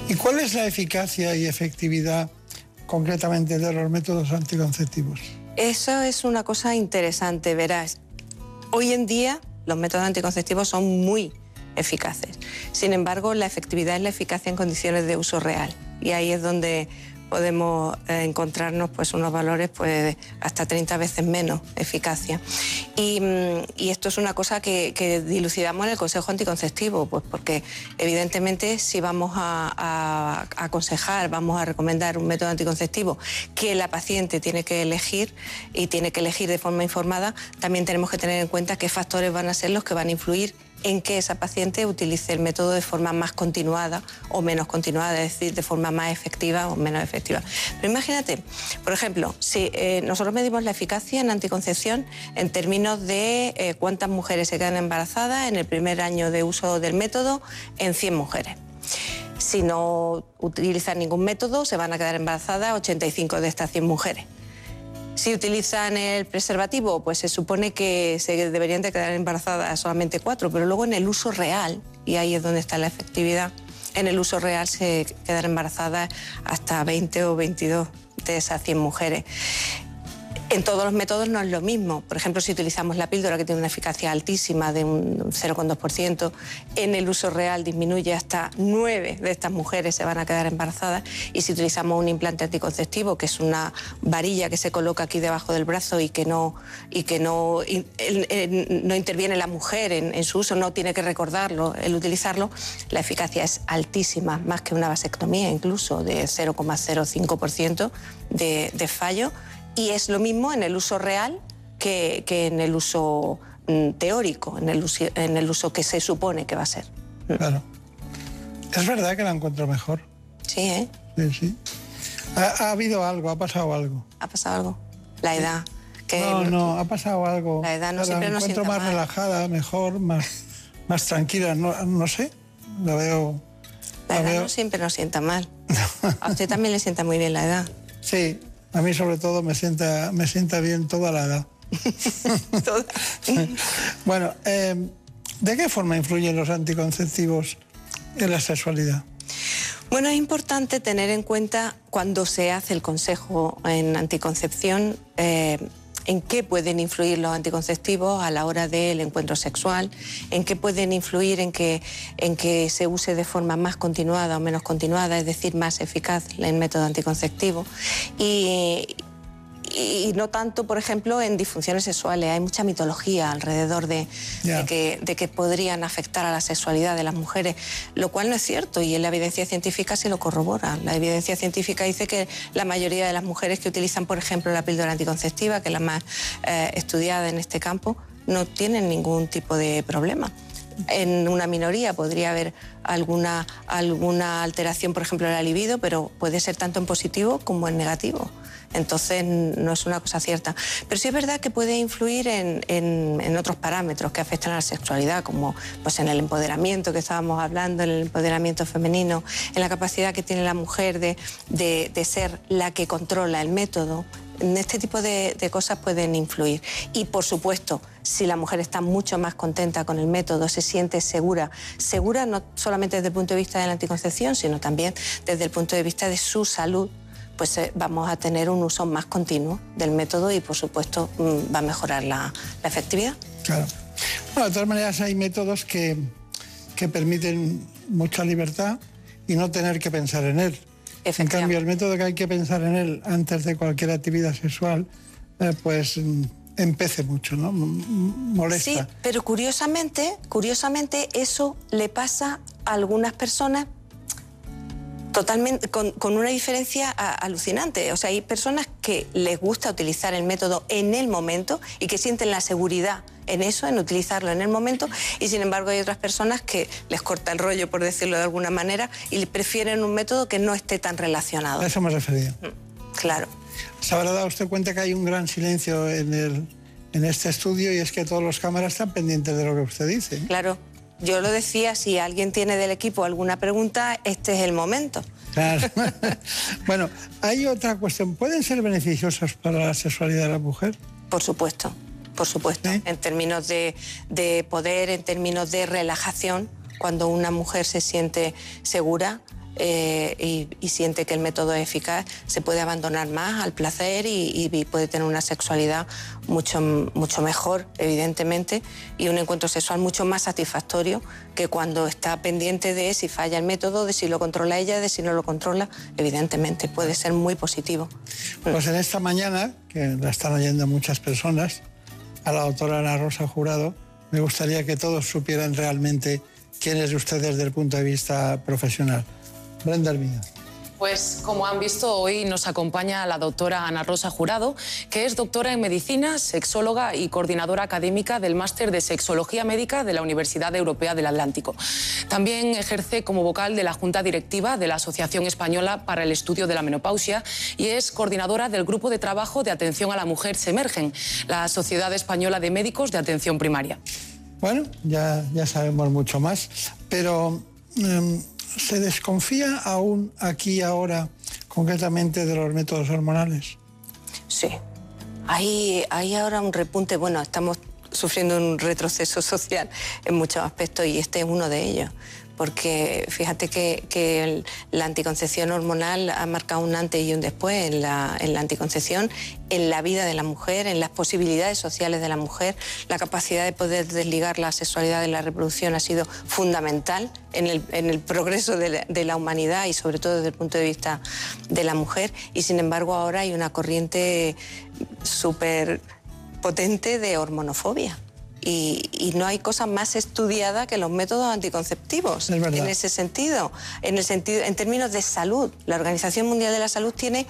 ¿Y cuál es la eficacia y efectividad concretamente de los métodos anticonceptivos? Eso es una cosa interesante, verás. Hoy en día los métodos anticonceptivos son muy eficaces. Sin embargo, la efectividad es la eficacia en condiciones de uso real. Y ahí es donde podemos eh, encontrarnos pues, unos valores pues, hasta 30 veces menos eficacia. Mm, y, esto es una cosa que, dilucidamos en el Consejo Anticonceptivo, pues porque evidentemente si vamos a, aconsejar, vamos a recomendar un método anticonceptivo que la paciente tiene que elegir y tiene que elegir de forma informada, también tenemos que tener en cuenta qué factores van a ser los que van a influir en que esa paciente utilice el método de forma más continuada o menos continuada, es decir, de forma más efectiva o menos efectiva. Pero imagínate, por ejemplo, si eh, nosotros medimos la eficacia en anticoncepción en términos de eh, cuántas mujeres se quedan embarazadas en el primer año de uso del método en 100 mujeres. Si no utilizan ningún método, se van a quedar embarazadas 85 de estas 100 mujeres. Si utilizan el preservativo, pues se supone que se deberían de quedar embarazadas solamente cuatro, pero luego en el uso real, y ahí es donde está la efectividad, en el uso real se quedan embarazadas hasta 20 o 22 de esas 100 mujeres. En todos los métodos no es lo mismo. Por ejemplo, si utilizamos la píldora, que tiene una eficacia altísima de un 0,2%, en el uso real disminuye hasta 9 de estas mujeres se van a quedar embarazadas. Y si utilizamos un implante anticonceptivo, que es una varilla que se coloca aquí debajo del brazo y que no, interviene la mujer en, su uso, no tiene que recordarlo, el utilizarlo, la eficacia es altísima, más que una vasectomía incluso, de 0,05% de, de fallo y es lo mismo en el uso real que, en el uso mm, teórico, en el uso, en el uso que se supone que va a ser. Mm. Claro. Es verdad que la encuentro mejor. Sí, ¿eh? Sí, sí. Ha, habido algo, ha pasado algo. Ha pasado algo. La edad. Que no, no, ha pasado algo. La edad no siempre la encuentro más relajada, mejor, más, más tranquila. No, no sé, la veo... La, edad no siempre nos sienta mal. <laughs> A usted también le sienta muy bien la edad. Sí, a mí sobre todo me sienta, me sienta bien toda la edad. <laughs> <laughs> bueno, eh, ¿de qué forma influyen los anticonceptivos en la sexualidad? Bueno, es importante tener en cuenta cuando se hace el consejo en anticoncepción eh, en qué pueden influir los anticonceptivos a la hora del encuentro sexual, en qué pueden influir en que, en que se use de forma más continuada o menos continuada, es decir, más eficaz el método anticonceptivo. Y, y no tanto, por ejemplo, en disfunciones sexuales. Hay mucha mitología alrededor de, que, de, que, podrían afectar a la sexualidad de las mujeres, lo cual no es cierto y en la evidencia científica se lo corrobora. La evidencia científica dice que la mayoría de las mujeres que utilizan, por ejemplo, la píldora anticonceptiva, que es la más eh, estudiada en este campo, no tienen ningún tipo de problema en una minoría podría haber alguna, alguna alteración, por ejemplo, en la libido, pero puede ser tanto en positivo como en negativo. Entonces no es una cosa cierta. Pero sí es verdad que puede influir en, otros parámetros que afectan a la sexualidad, como pues, en el empoderamiento que estábamos hablando, en el empoderamiento femenino, en la capacidad que tiene la mujer de, ser la que controla el método. Este tipo de, cosas pueden influir. Y por supuesto, si la mujer está mucho más contenta con el método, se siente segura, segura no solamente desde el punto de vista de la anticoncepción, sino también desde el punto de vista de su salud pues eh, vamos a tener un uso más continuo del método y, por supuesto, mm, va a mejorar la, efectividad. Claro. Bueno, de todas maneras, hay métodos que, que permiten mucha libertad y no tener que pensar en él. En cambio, el método que hay que pensar en él antes de cualquier actividad sexual, eh, pues mm, empece mucho, ¿no? Molesta. Sí, pero curiosamente, curiosamente eso le pasa a algunas personas totalmente con, una diferencia alucinante. O sea, hay personas que les gusta utilizar el método en el momento y que sienten la seguridad en eso, en utilizarlo en el momento, y sin embargo hay otras personas que les corta el rollo, por decirlo de alguna manera, y prefieren un método que no esté tan relacionado. A eso me refería. Mm, claro. Se habrá dado usted cuenta que hay un gran silencio en, el, en este estudio y es que todos los cámaras están pendientes de lo que usted dice. Claro. Yo lo decía, si alguien tiene del equipo alguna pregunta, este es el momento. Claro. <laughs> bueno, hay otra cuestión. ¿Pueden ser beneficiosos para la sexualidad de la mujer? Por supuesto, por supuesto. En términos de, de poder, en términos de relajación, cuando una mujer se siente segura, eh, y, siente que el método es eficaz, se puede abandonar más al placer y, puede tener una sexualidad mucho, mucho mejor, evidentemente, y un encuentro sexual mucho más satisfactorio que cuando está pendiente de si falla el método, de si lo controla ella, de si no lo controla, evidentemente, puede ser muy positivo. Pues en esta mañana, que la están oyendo muchas personas, a la doctora Ana Rosa Jurado, me gustaría que todos supieran realmente quién es usted desde el punto de vista profesional. Brenda Pues como han visto, hoy nos acompaña la doctora Ana Rosa Jurado, que es doctora en medicina, sexóloga y coordinadora académica del máster de sexología médica de la Universidad Europea del Atlántico. También ejerce como vocal de la Junta Directiva de la Asociación Española para el Estudio de la Menopausia y es coordinadora del Grupo de Trabajo de Atención a la Mujer Semergen, la Sociedad Española de Médicos de Atención Primaria. Bueno, ya, ya sabemos mucho más, pero... Em, ¿Se desconfía aún aquí ahora concretamente de los métodos hormonales? Sí. Hay, hay ahora un repunte, bueno, estamos sufriendo un retroceso <laughs> social en muchos aspectos y este es uno de ellos porque fíjate que, la anticoncepción hormonal ha marcado un antes y un después en la, anticoncepción, en la vida de la mujer, en las posibilidades sociales de la mujer. La capacidad de poder desligar la sexualidad de la reproducción ha sido fundamental en el, progreso de la, humanidad y sobre todo desde el punto de vista de la mujer. Y sin embargo ahora hay una corriente súper potente de hormonofobia. Y, no hay cosa más estudiada que los métodos anticonceptivos en ese sentido. En, el sentido, en términos de salud, la Organización Mundial de la Salud tiene,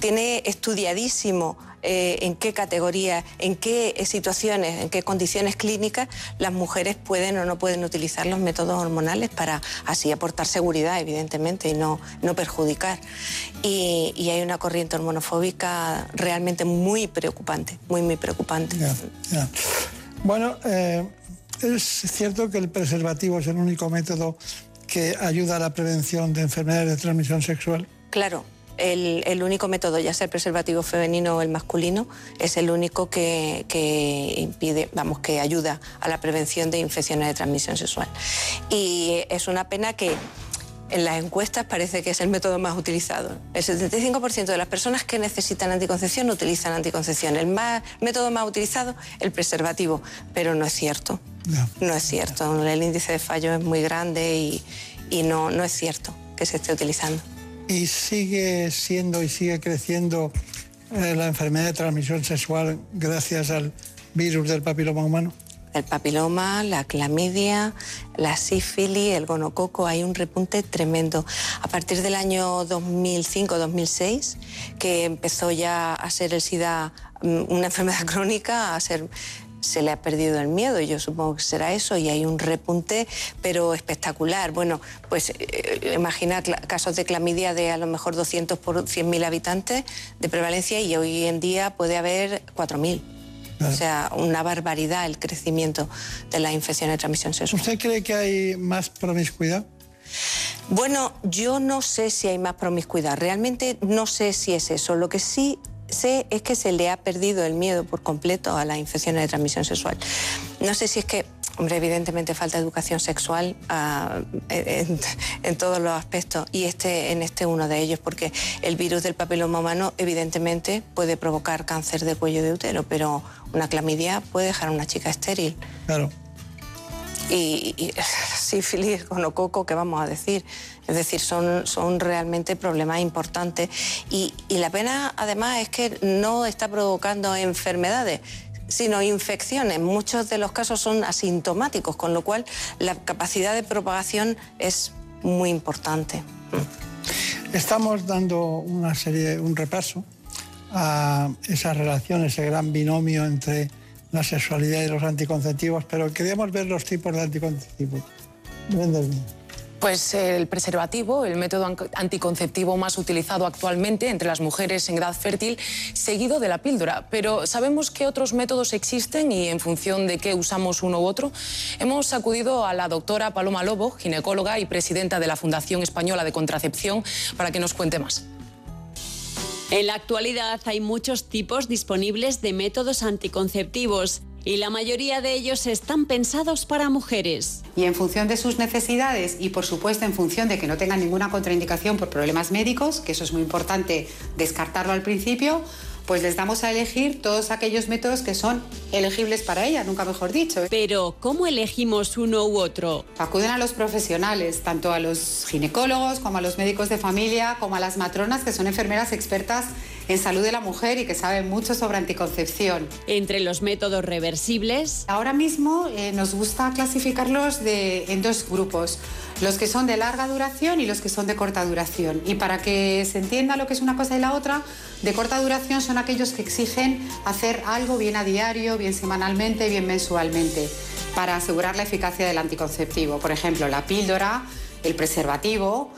tiene estudiadísimo eh, en qué categoría, en qué situaciones, en qué condiciones clínicas las mujeres pueden o no pueden utilizar los métodos hormonales para así aportar seguridad, evidentemente, y no, no perjudicar. Y, hay una corriente hormonofóbica realmente muy preocupante, muy, muy preocupante. Bueno, eh, es cierto que el preservativo es el único método que ayuda a la prevención de enfermedades de transmisión sexual. Claro, el, único método, ya sea el preservativo femenino o el masculino, es el único que, que, impide, vamos, que ayuda a la prevención de infecciones de transmisión sexual. Y es una pena que en las encuestas parece que es el método más utilizado. El 75% de las personas que necesitan anticoncepción utilizan anticoncepción. El método más utilizado, el preservativo, pero no es cierto. No, es cierto. El índice de fallo es muy grande y, no, no es cierto que se esté utilizando. ¿Y sigue siendo y sigue creciendo eh, la enfermedad de transmisión sexual gracias al virus del papiloma humano? El papiloma, la clamidia, la sífilis, el gonococo, hay un repunte tremendo. A partir del año 2005-2006, que empezó ya a ser el SIDA mm, una <laughs> enfermedad crónica, a ser se le ha perdido el miedo, yo supongo que será eso, y hay un repunte, pero espectacular. Bueno, pues eh, imagina casos de clamidia de a lo mejor 200 por 100.000 habitantes de prevalencia y hoy en día puede haber 4.000. O sea, una barbaridad el crecimiento de la infección de transmisión sexual. ¿Usted cree que hay más promiscuidad? Bueno, yo no sé si hay más promiscuidad. Realmente no sé si es eso. Lo que sí sé es que se le ha perdido el miedo por completo a las infecciones de transmisión sexual. No sé si es que Hombre, evidentemente falta educación sexual ah, en, todos los aspectos y este en este uno de ellos, porque el virus del papiloma humano evidentemente puede provocar cáncer de cuello de útero, pero una clamidia puede dejar a una chica estéril. Claro. Y, y <laughs> sífilis, coco, ¿qué vamos a decir? Es decir, son, son realmente problemas importantes. Y, y la pena, además, es que no está provocando enfermedades, sino infecciones. Muchos de los casos son asintomáticos, con lo cual la capacidad de propagación es muy importante. Estamos dando una serie, un repaso a esa relación, ese gran binomio entre la sexualidad y los anticonceptivos, pero queríamos ver los tipos de anticonceptivos. Pues el preservativo, el método anticonceptivo más utilizado actualmente entre las mujeres en edad fértil, seguido de la píldora. Pero ¿sabemos qué otros métodos existen y en función de qué usamos uno u otro? Hemos acudido a la doctora Paloma Lobo, ginecóloga y presidenta de la Fundación Española de Contracepción, para que nos cuente más. En la actualidad hay muchos tipos disponibles de métodos anticonceptivos y la mayoría de ellos están pensados para mujeres. Y en función de sus necesidades y por supuesto en función de que no tengan ninguna contraindicación por problemas médicos, que eso es muy importante descartarlo al principio, pues les damos a elegir todos aquellos métodos que son elegibles para ella, nunca mejor dicho. Pero, ¿cómo elegimos uno u otro? Acuden a los profesionales, tanto a los ginecólogos como a los médicos de familia, como a las matronas, que son enfermeras expertas en salud de la mujer y que saben mucho sobre anticoncepción. Entre los métodos reversibles. Ahora mismo eh, nos gusta clasificarlos de, en dos grupos los que son de larga duración y los que son de corta duración. Y para que se entienda lo que es una cosa y la otra, de corta duración son aquellos que exigen hacer algo bien a diario, bien semanalmente, bien mensualmente, para asegurar la eficacia del anticonceptivo. Por ejemplo, la píldora, el preservativo,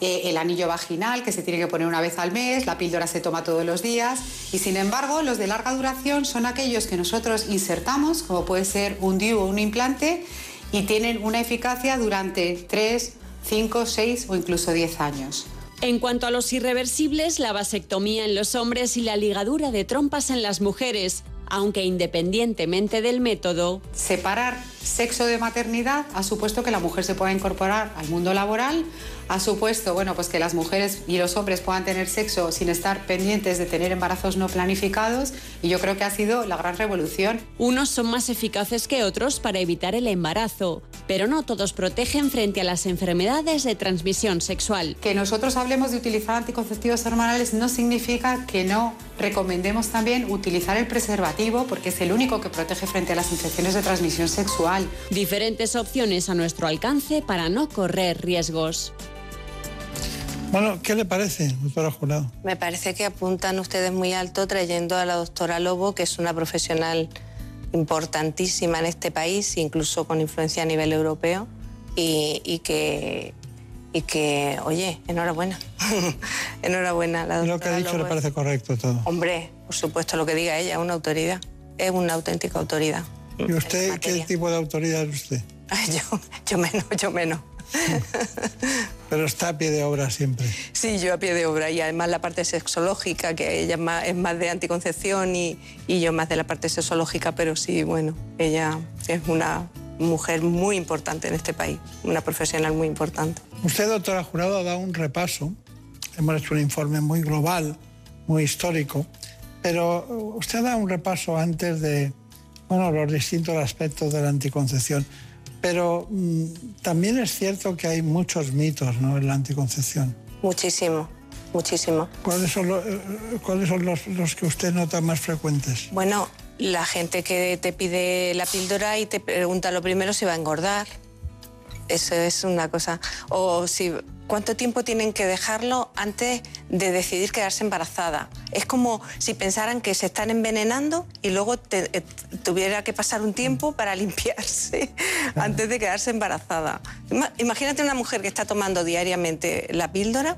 eh, el anillo vaginal que se tiene que poner una vez al mes, la píldora se toma todos los días y sin embargo los de larga duración son aquellos que nosotros insertamos, como puede ser un DIU o un implante, y tienen una eficacia durante 3, 5, 6 o incluso 10 años. En cuanto a los irreversibles, la vasectomía en los hombres y la ligadura de trompas en las mujeres, aunque independientemente del método. Separar sexo de maternidad ha supuesto que la mujer se pueda incorporar al mundo laboral, ha supuesto bueno, pues que las mujeres y los hombres puedan tener sexo sin estar pendientes de tener embarazos no planificados y yo creo que ha sido la gran revolución. Unos son más eficaces que otros para evitar el embarazo, pero no todos protegen frente a las enfermedades de transmisión sexual. Que nosotros hablemos de utilizar anticonceptivos hormonales no significa que no recomendemos también utilizar el preservativo porque es el único que protege frente a las infecciones de transmisión sexual. Diferentes opciones a nuestro alcance para no correr riesgos. Bueno, ¿qué le parece, doctora Jurado? Me parece que apuntan ustedes muy alto trayendo a la doctora Lobo, que es una profesional importantísima en este país, incluso con influencia a nivel europeo, y, que, y que, oye, enhorabuena. <laughs> enhorabuena. La doctora lo que ha dicho le parece correcto todo. Hombre, por supuesto, lo que diga ella, es una autoridad. Es una auténtica autoridad. ¿Y usted qué tipo de autoridad es usted? <laughs> yo, yo menos, yo menos. <laughs> Pero está a pie de obra siempre. Sí, yo a pie de obra y además la parte sexológica, que ella es más, de anticoncepción y, y, yo más de la parte sexológica, pero sí, bueno, ella es una mujer muy importante en este país, una profesional muy importante. Usted, doctora Jurado, ha dado un repaso, hemos hecho un informe muy global, muy histórico, pero usted ha dado un repaso antes de bueno, los distintos aspectos de la anticoncepción. Pero mm, también es cierto que hay muchos mitos ¿no? en la anticoncepción. Muchísimo, muchísimo. ¿Cuáles son, eh, ¿cuáles son los, los, que usted nota más frecuentes? Bueno, la gente que te pide la píldora y te pregunta lo primero si va a engordar. Eso es una cosa. O si cuánto tiempo tienen que dejarlo antes de decidir quedarse embarazada. Es como si pensaran que se están envenenando y luego eh, tuviera que pasar un tiempo para <laughs> limpiarse antes de quedarse embarazada. Imagínate una mujer que está tomando diariamente la píldora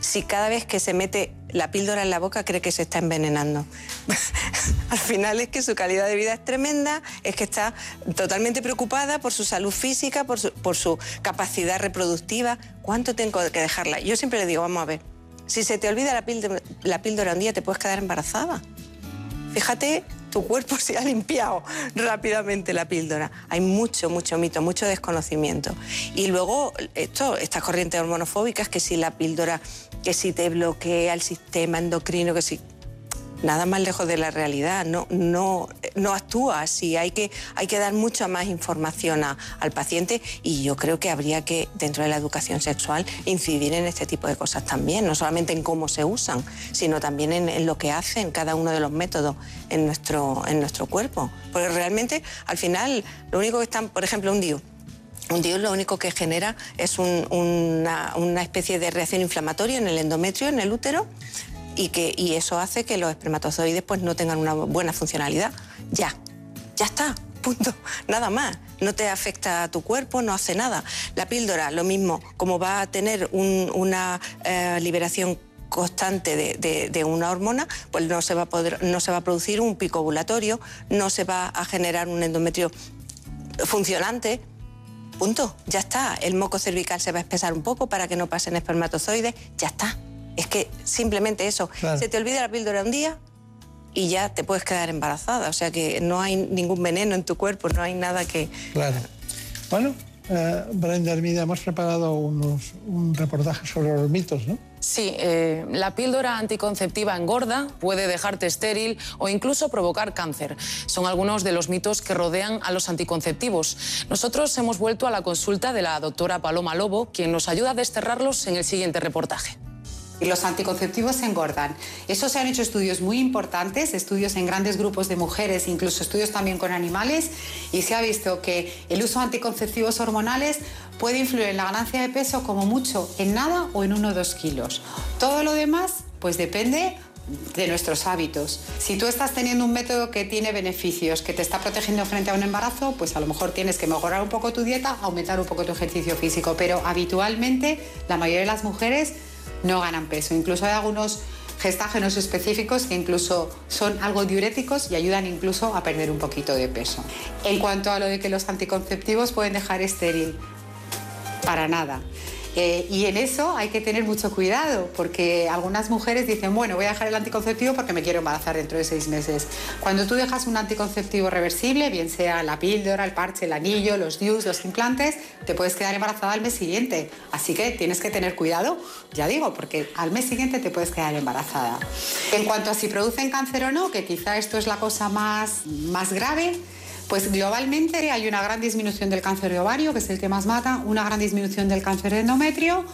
si cada vez que se mete la píldora en la boca cree que se está envenenando. <laughs> Al final es que su calidad de vida es tremenda, es que está totalmente preocupada por su salud física, por su, capacidad reproductiva. ¿Cuánto tengo que dejarla? Yo siempre le digo, vamos a ver, si se te olvida la píldora, la píldora un día, te puedes quedar embarazada. Fíjate tu cuerpo <laughs> se ha limpiado rápidamente la píldora. Hay mucho, mucho mito, mucho desconocimiento. Y luego, esto, estas corrientes hormonofóbicas, que si la píldora, que si te bloquea el sistema endocrino, que si nada más lejos de la realidad, no, no, no actúa así, hay que, hay que dar mucha más información al paciente y yo creo que habría que, dentro de la educación sexual, incidir en este tipo de cosas también, no solamente en cómo se usan, sino también en, lo que hacen cada uno de los métodos en nuestro, en nuestro cuerpo. Porque realmente, al final, lo único que están, por ejemplo, un DIU, un DIU lo único que genera es una, una, especie de reacción inflamatoria en el endometrio, en el útero, y, que, y eso hace que los espermatozoides pues, no tengan una buena funcionalidad. Ya, ya está, punto, nada más. no te afecta a tu cuerpo, no hace nada. La píldora, lo mismo, como va a tener una eh, liberación constante de, una hormona, pues no se va a poder, no se va a producir un pico ovulatorio, no se va a generar un endometrio funcionante. Punto, ya está. El moco cervical se va a espesar un poco para que no pasen espermatozoides, ya está. Es que simplemente eso. Se te olvida la píldora un día, y ya te puedes quedar embarazada. O sea que no hay ningún veneno en tu cuerpo, no hay nada que... Claro. Bueno, eh, Brenda Hermida, hemos preparado unos, un reportaje sobre los mitos, ¿no? Sí, eh, la píldora anticonceptiva engorda, puede dejarte estéril o incluso provocar cáncer. Son algunos de los mitos que rodean a los anticonceptivos. Nosotros hemos vuelto a la consulta de la doctora Paloma Lobo, quien nos ayuda a desterrarlos en el siguiente reportaje los anticonceptivos engordan. Eso se han hecho estudios muy importantes, estudios en grandes grupos de mujeres, incluso estudios también con animales, y se ha visto que el uso de anticonceptivos hormonales puede influir en la ganancia de peso como mucho en nada o en uno o dos kilos. Todo lo demás, pues depende de nuestros hábitos. Si tú estás teniendo un método que tiene beneficios, que te está protegiendo frente a un embarazo, pues a lo mejor tienes que mejorar un poco tu dieta, aumentar un poco tu ejercicio físico, pero habitualmente la mayoría de las mujeres no ganan peso. Incluso hay algunos gestágenos específicos que incluso son algo diuréticos y ayudan incluso a perder un poquito de peso. En cuanto a lo de que los anticonceptivos pueden dejar estéril, para nada. Eh, y en eso hay que tener mucho cuidado, porque algunas mujeres dicen, bueno, voy a dejar el anticonceptivo porque me quiero embarazar dentro de seis meses. Cuando tú dejas un anticonceptivo reversible, bien sea la píldora, el parche, el anillo, los DIUs, los implantes, te puedes quedar embarazada al mes siguiente. Así que tienes que tener cuidado, ya digo, porque al mes siguiente te puedes quedar embarazada. En cuanto a si producen cáncer o no, que quizá esto es la cosa más, más grave, pues globalmente hay una gran disminución del cáncer de ovario, que es el que más mata, una gran disminución del cáncer de endometrio,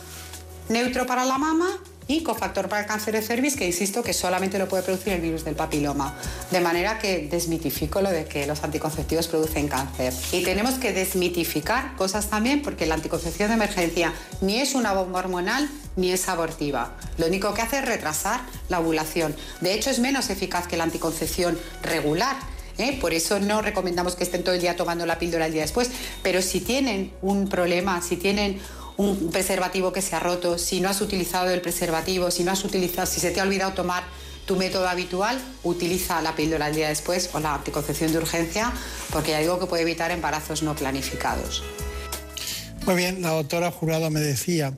neutro para la mama y cofactor para el cáncer de cervix, que insisto que solamente lo puede producir el virus del papiloma. De manera que desmitifico lo de que los anticonceptivos producen cáncer. Y tenemos que desmitificar cosas también, porque la anticoncepción de emergencia ni es una bomba hormonal ni es abortiva. Lo único que hace es retrasar la ovulación. De hecho, es menos eficaz que la anticoncepción regular ¿eh? Por eso no recomendamos que estén todo el día tomando la píldora el día después. Pero si tienen un problema, si tienen un preservativo que se ha roto, si no has utilizado el preservativo, si no has utilizado, si se te ha olvidado tomar tu método habitual, utiliza la píldora el día después o la anticoncepción de urgencia, porque ya digo que puede evitar embarazos no planificados. Muy bien, la doctora Jurado me decía,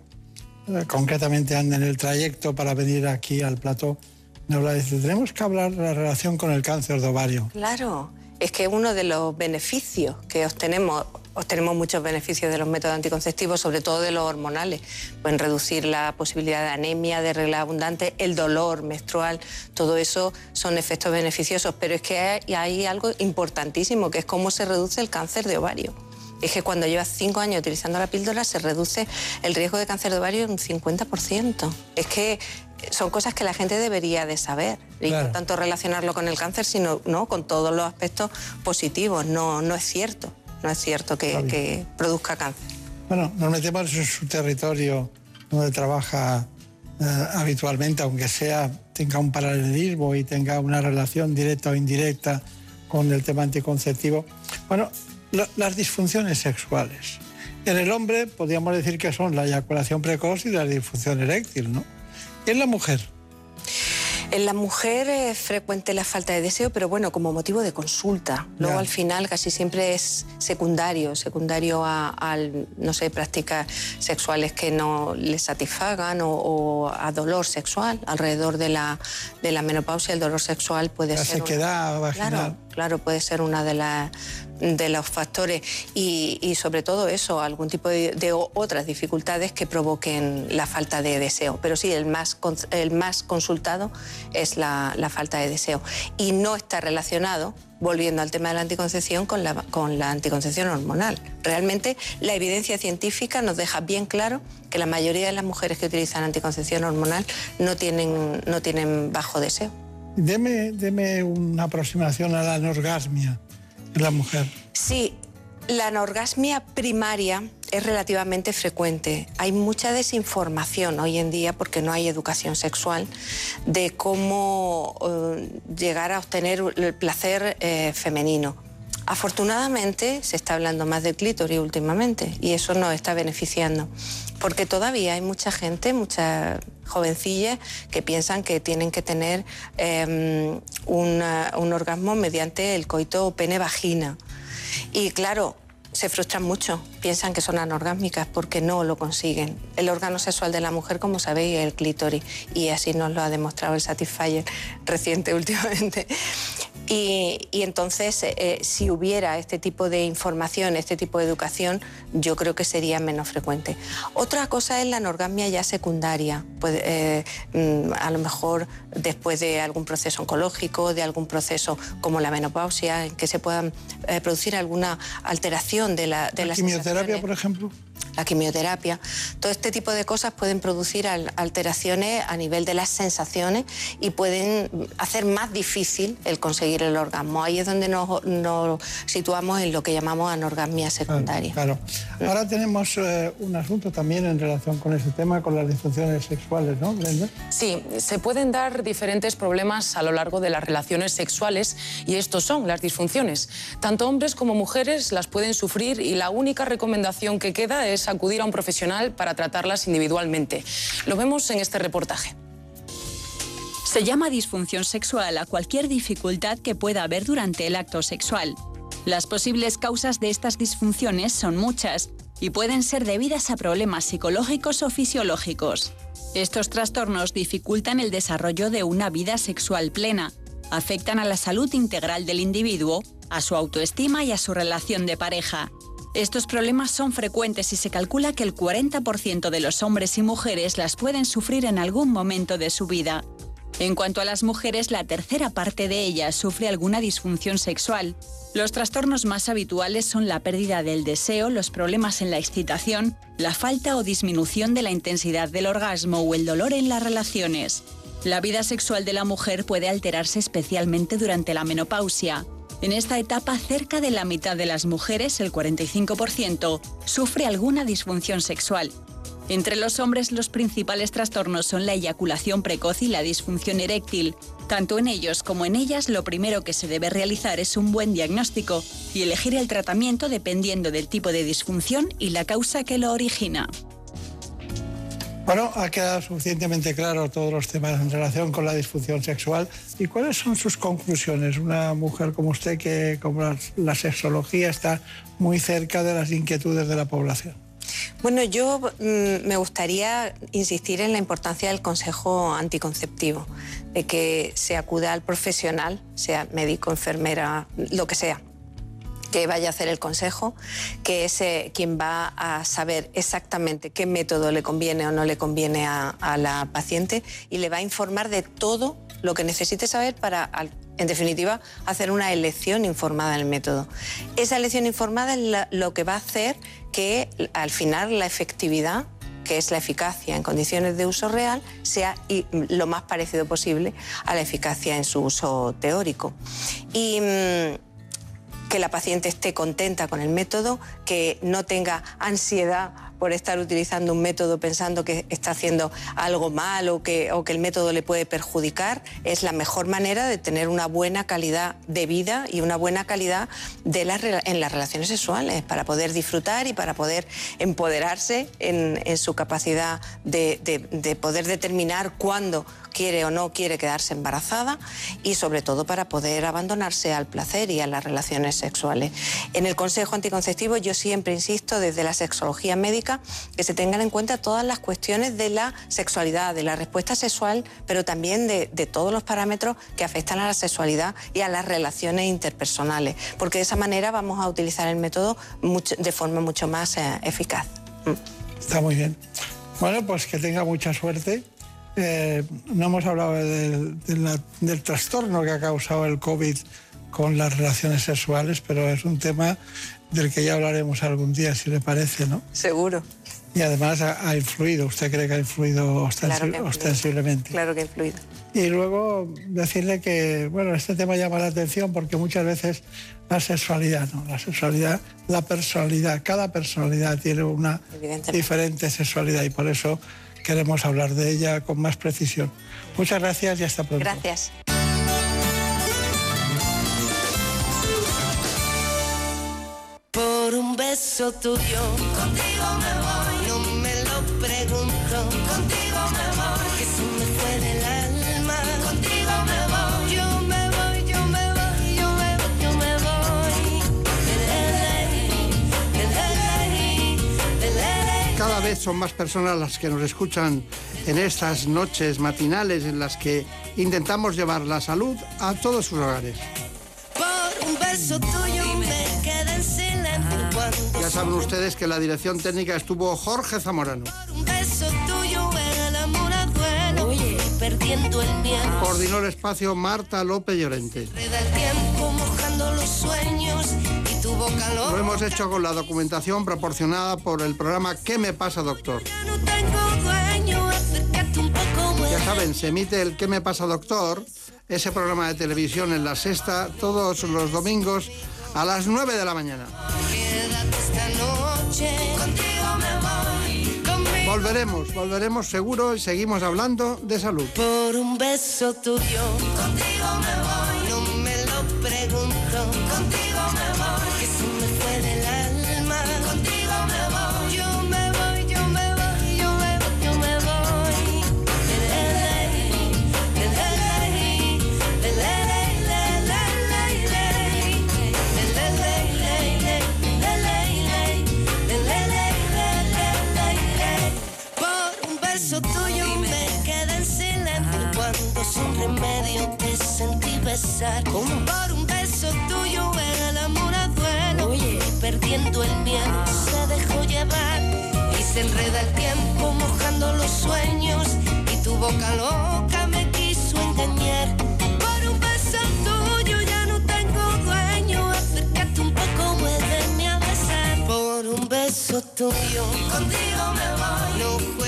eh, concretamente anda en el trayecto para venir aquí al plató, tenemos que hablar de la relación con el cáncer de ovario. Claro, es que uno de los beneficios que obtenemos, obtenemos muchos beneficios de los métodos anticonceptivos, sobre todo de los hormonales. Pueden reducir la posibilidad de anemia, de regla abundante, el dolor menstrual, todo eso son efectos beneficiosos. Pero es que hay, hay algo importantísimo, que es cómo se reduce el cáncer de ovario es que cuando llevas cinco años utilizando la píldora se reduce el riesgo de cáncer de ovario en un 50%. Es que son cosas que la gente debería de saber y no tanto relacionarlo con el cáncer, sino ¿no? con todos los aspectos positivos. No, no es cierto, no es cierto que, produzca cáncer. Bueno, nos metemos en su territorio donde trabaja eh, habitualmente, aunque sea tenga un paralelismo y tenga una relación directa o indirecta con el tema anticonceptivo. Bueno, las disfunciones sexuales. En el hombre podríamos decir que son la eyaculación precoz y la disfunción eréctil, ¿no? En la mujer? En la mujer es frecuente la falta de deseo, pero bueno, como motivo de consulta. Luego al final casi siempre es secundario, secundario a, no sé, prácticas sexuales que no les satisfagan o, a dolor sexual. Alrededor de la, de la menopausia el dolor sexual puede la ser... Sequedad vaginal. Claro, claro, puede ser las de los factores y, sobre todo eso, algún tipo de, otras dificultades que provoquen la falta de deseo. Pero sí, el más, el más consultado es la, falta de deseo. Y no está relacionado, volviendo al tema de la anticoncepción, con la, con la anticoncepción hormonal. Realmente la evidencia científica nos deja bien claro que la mayoría de las mujeres que utilizan anticoncepción hormonal no tienen, no tienen bajo deseo. Deme, deme una aproximación a la anorgasmia la mujer. Sí, la anorgasmia primaria es relativamente frecuente. Hay mucha desinformación hoy en día porque no hay educación sexual de cómo eh, llegar a obtener el placer eh, femenino. Afortunadamente se está hablando más del clítoris últimamente y eso nos está beneficiando, porque todavía hay mucha gente, muchas jovencillas que piensan que tienen que tener em, un orgasmo mediante el coito pene-vagina. Y claro, se frustran mucho, piensan que son anorgásmicas porque no lo consiguen. El órgano sexual de la mujer, como sabéis, es el clítoris y así nos lo ha demostrado el Satisfyer reciente <laughs> últimamente. Y, entonces, eh, eh, si hubiera este tipo de información, este tipo de educación, yo creo que sería menos frecuente. Otra cosa es la anorgasmia ya secundaria, pues, eh, mm, a lo mejor después de algún proceso oncológico, de algún proceso como la menopausia, en que se puedan producir alguna alteración de la... De ¿La quimioterapia, por ejemplo? La quimioterapia. Todo este tipo de cosas pueden producir alteraciones a nivel de las sensaciones y pueden hacer más difícil el conseguir el orgasmo. Ahí es donde nos, situamos en lo que llamamos anorgasmia secundaria. Claro. Ahora tenemos eh, un asunto también en relación con ese tema, con las disfunciones sexuales, ¿no, Brenda? Sí, se pueden dar diferentes problemas a lo largo de las relaciones sexuales y estos son las disfunciones. Tanto hombres como mujeres las pueden sufrir y la única recomendación que queda es acudir a un profesional para tratarlas individualmente. Lo vemos en este reportaje. Se llama disfunción sexual a cualquier dificultad que pueda haber durante el acto sexual. Las posibles causas de estas disfunciones son muchas y pueden ser debidas a problemas psicológicos o fisiológicos. Estos trastornos dificultan el desarrollo de una vida sexual plena, afectan a la salud integral del individuo, a su autoestima y a su relación de pareja. Estos problemas son frecuentes y se calcula que el 40% de los hombres y mujeres las pueden sufrir en algún momento de su vida. En cuanto a las mujeres, la tercera parte de ellas sufre alguna disfunción sexual. Los trastornos más habituales son la pérdida del deseo, los problemas en la excitación, la falta o disminución de la intensidad del orgasmo o el dolor en las relaciones. La vida sexual de la mujer puede alterarse especialmente durante la menopausia. En esta etapa, cerca de la mitad de las mujeres, el 45%, sufre alguna disfunción sexual. Entre los hombres, los principales trastornos son la eyaculación precoz y la disfunción eréctil. Tanto en ellos como en ellas, lo primero que se debe realizar es un buen diagnóstico y elegir el tratamiento dependiendo del tipo de disfunción y la causa que lo origina. Bueno, ha quedado suficientemente claro todos los temas en relación con la disfunción sexual. ¿Y cuáles son sus conclusiones? Una mujer como usted, que como la, sexología está muy cerca de las inquietudes de la población. Bueno, yo mm, me gustaría insistir en la importancia del consejo anticonceptivo, de que se acuda al profesional, sea médico, enfermera, lo que sea, que vaya a hacer el consejo, que es eh, quien va a saber exactamente qué método le conviene o no le conviene a, la paciente y le va a informar de todo lo que necesite saber para, en definitiva, hacer una elección informada en el método. Esa elección informada es lo que va a hacer que al final la efectividad que es la eficacia en condiciones de uso real, sea lo más parecido posible a la eficacia en su uso teórico. Y mm, que la paciente esté contenta con el método, que no tenga ansiedad por estar utilizando un método pensando que está haciendo algo mal o que, o que el método le puede perjudicar, es la mejor manera de tener una buena calidad de vida y una buena calidad de en las relaciones sexuales para poder disfrutar y para poder empoderarse en, su capacidad de, de poder determinar cuándo quiere o no quiere quedarse embarazada y sobre todo para poder abandonarse al placer y a las relaciones sexuales. En el Consejo Anticonceptivo yo siempre insisto desde la sexología médica que se tengan en cuenta todas las cuestiones de la sexualidad, de la respuesta sexual, pero también de, todos los parámetros que afectan a la sexualidad y a las relaciones interpersonales, porque de esa manera vamos a utilizar el método de forma mucho más eh, eficaz. Mm. Está muy bien. Bueno, pues que tenga mucha suerte eh, no hemos hablado del, trastorno que ha causado el COVID con las relaciones sexuales, pero es un tema del que ya hablaremos algún día, si le parece, ¿no? Seguro. Y además ha, influido, ¿usted cree que ha influido, ostensiblemente? Claro que ha influido. Y luego decirle que, bueno, este tema llama la atención porque muchas veces la sexualidad, ¿no? La sexualidad, la personalidad, cada personalidad tiene una diferente sexualidad y por eso queremos hablar de ella con más precisión. Muchas gracias y hasta pronto. Gracias. Beso tuyo. Contigo me voy. No me lo pregunto. Contigo me voy. Que se me fue del alma. Contigo me voy. Yo me voy, yo me voy, yo me voy, yo me voy. Cada vez son más personas las que nos escuchan en estas noches matinales en las que intentamos llevar la salud a todos sus hogares. Por un beso tuyo me quedé en silencio cuando Ya saben ustedes que la dirección técnica estuvo Jorge Zamorano. un beso tuyo el amor a duelo. Oye, perdiendo el miedo. Coordinó el espacio Marta López Llorente. Reda el tiempo mojando los sueños y tu boca Lo hemos hecho con la documentación proporcionada por el programa ¿Qué me pasa, doctor? No tengo dueño, acércate un poco Ya saben, se emite el ¿Qué me pasa, doctor? Ese programa de televisión en la sexta todos los domingos a las 9 de la mañana. Volveremos, volveremos seguro y seguimos hablando de salud. Por un beso tuyo. Contigo me voy. No me lo pregunto. Contigo me voy. Beso tuyo me quedé en silencio cuando sin remedio te sentí besar. Por un beso tuyo el amor a duelo. Y perdiendo el miedo se dejó llevar y se enreda el tiempo mojando los sueños y tu boca loca me quiso engañar. Por un beso tuyo ya no tengo dueño. Acércate un poco, muéveme a besar. Por un beso tuyo, contigo me voy. No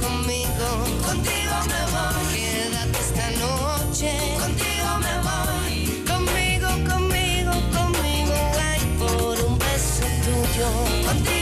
conmigo. Contigo me voy. Quédate esta noche. Contigo me voy. Conmigo, conmigo, conmigo. Ay, por un beso tuyo.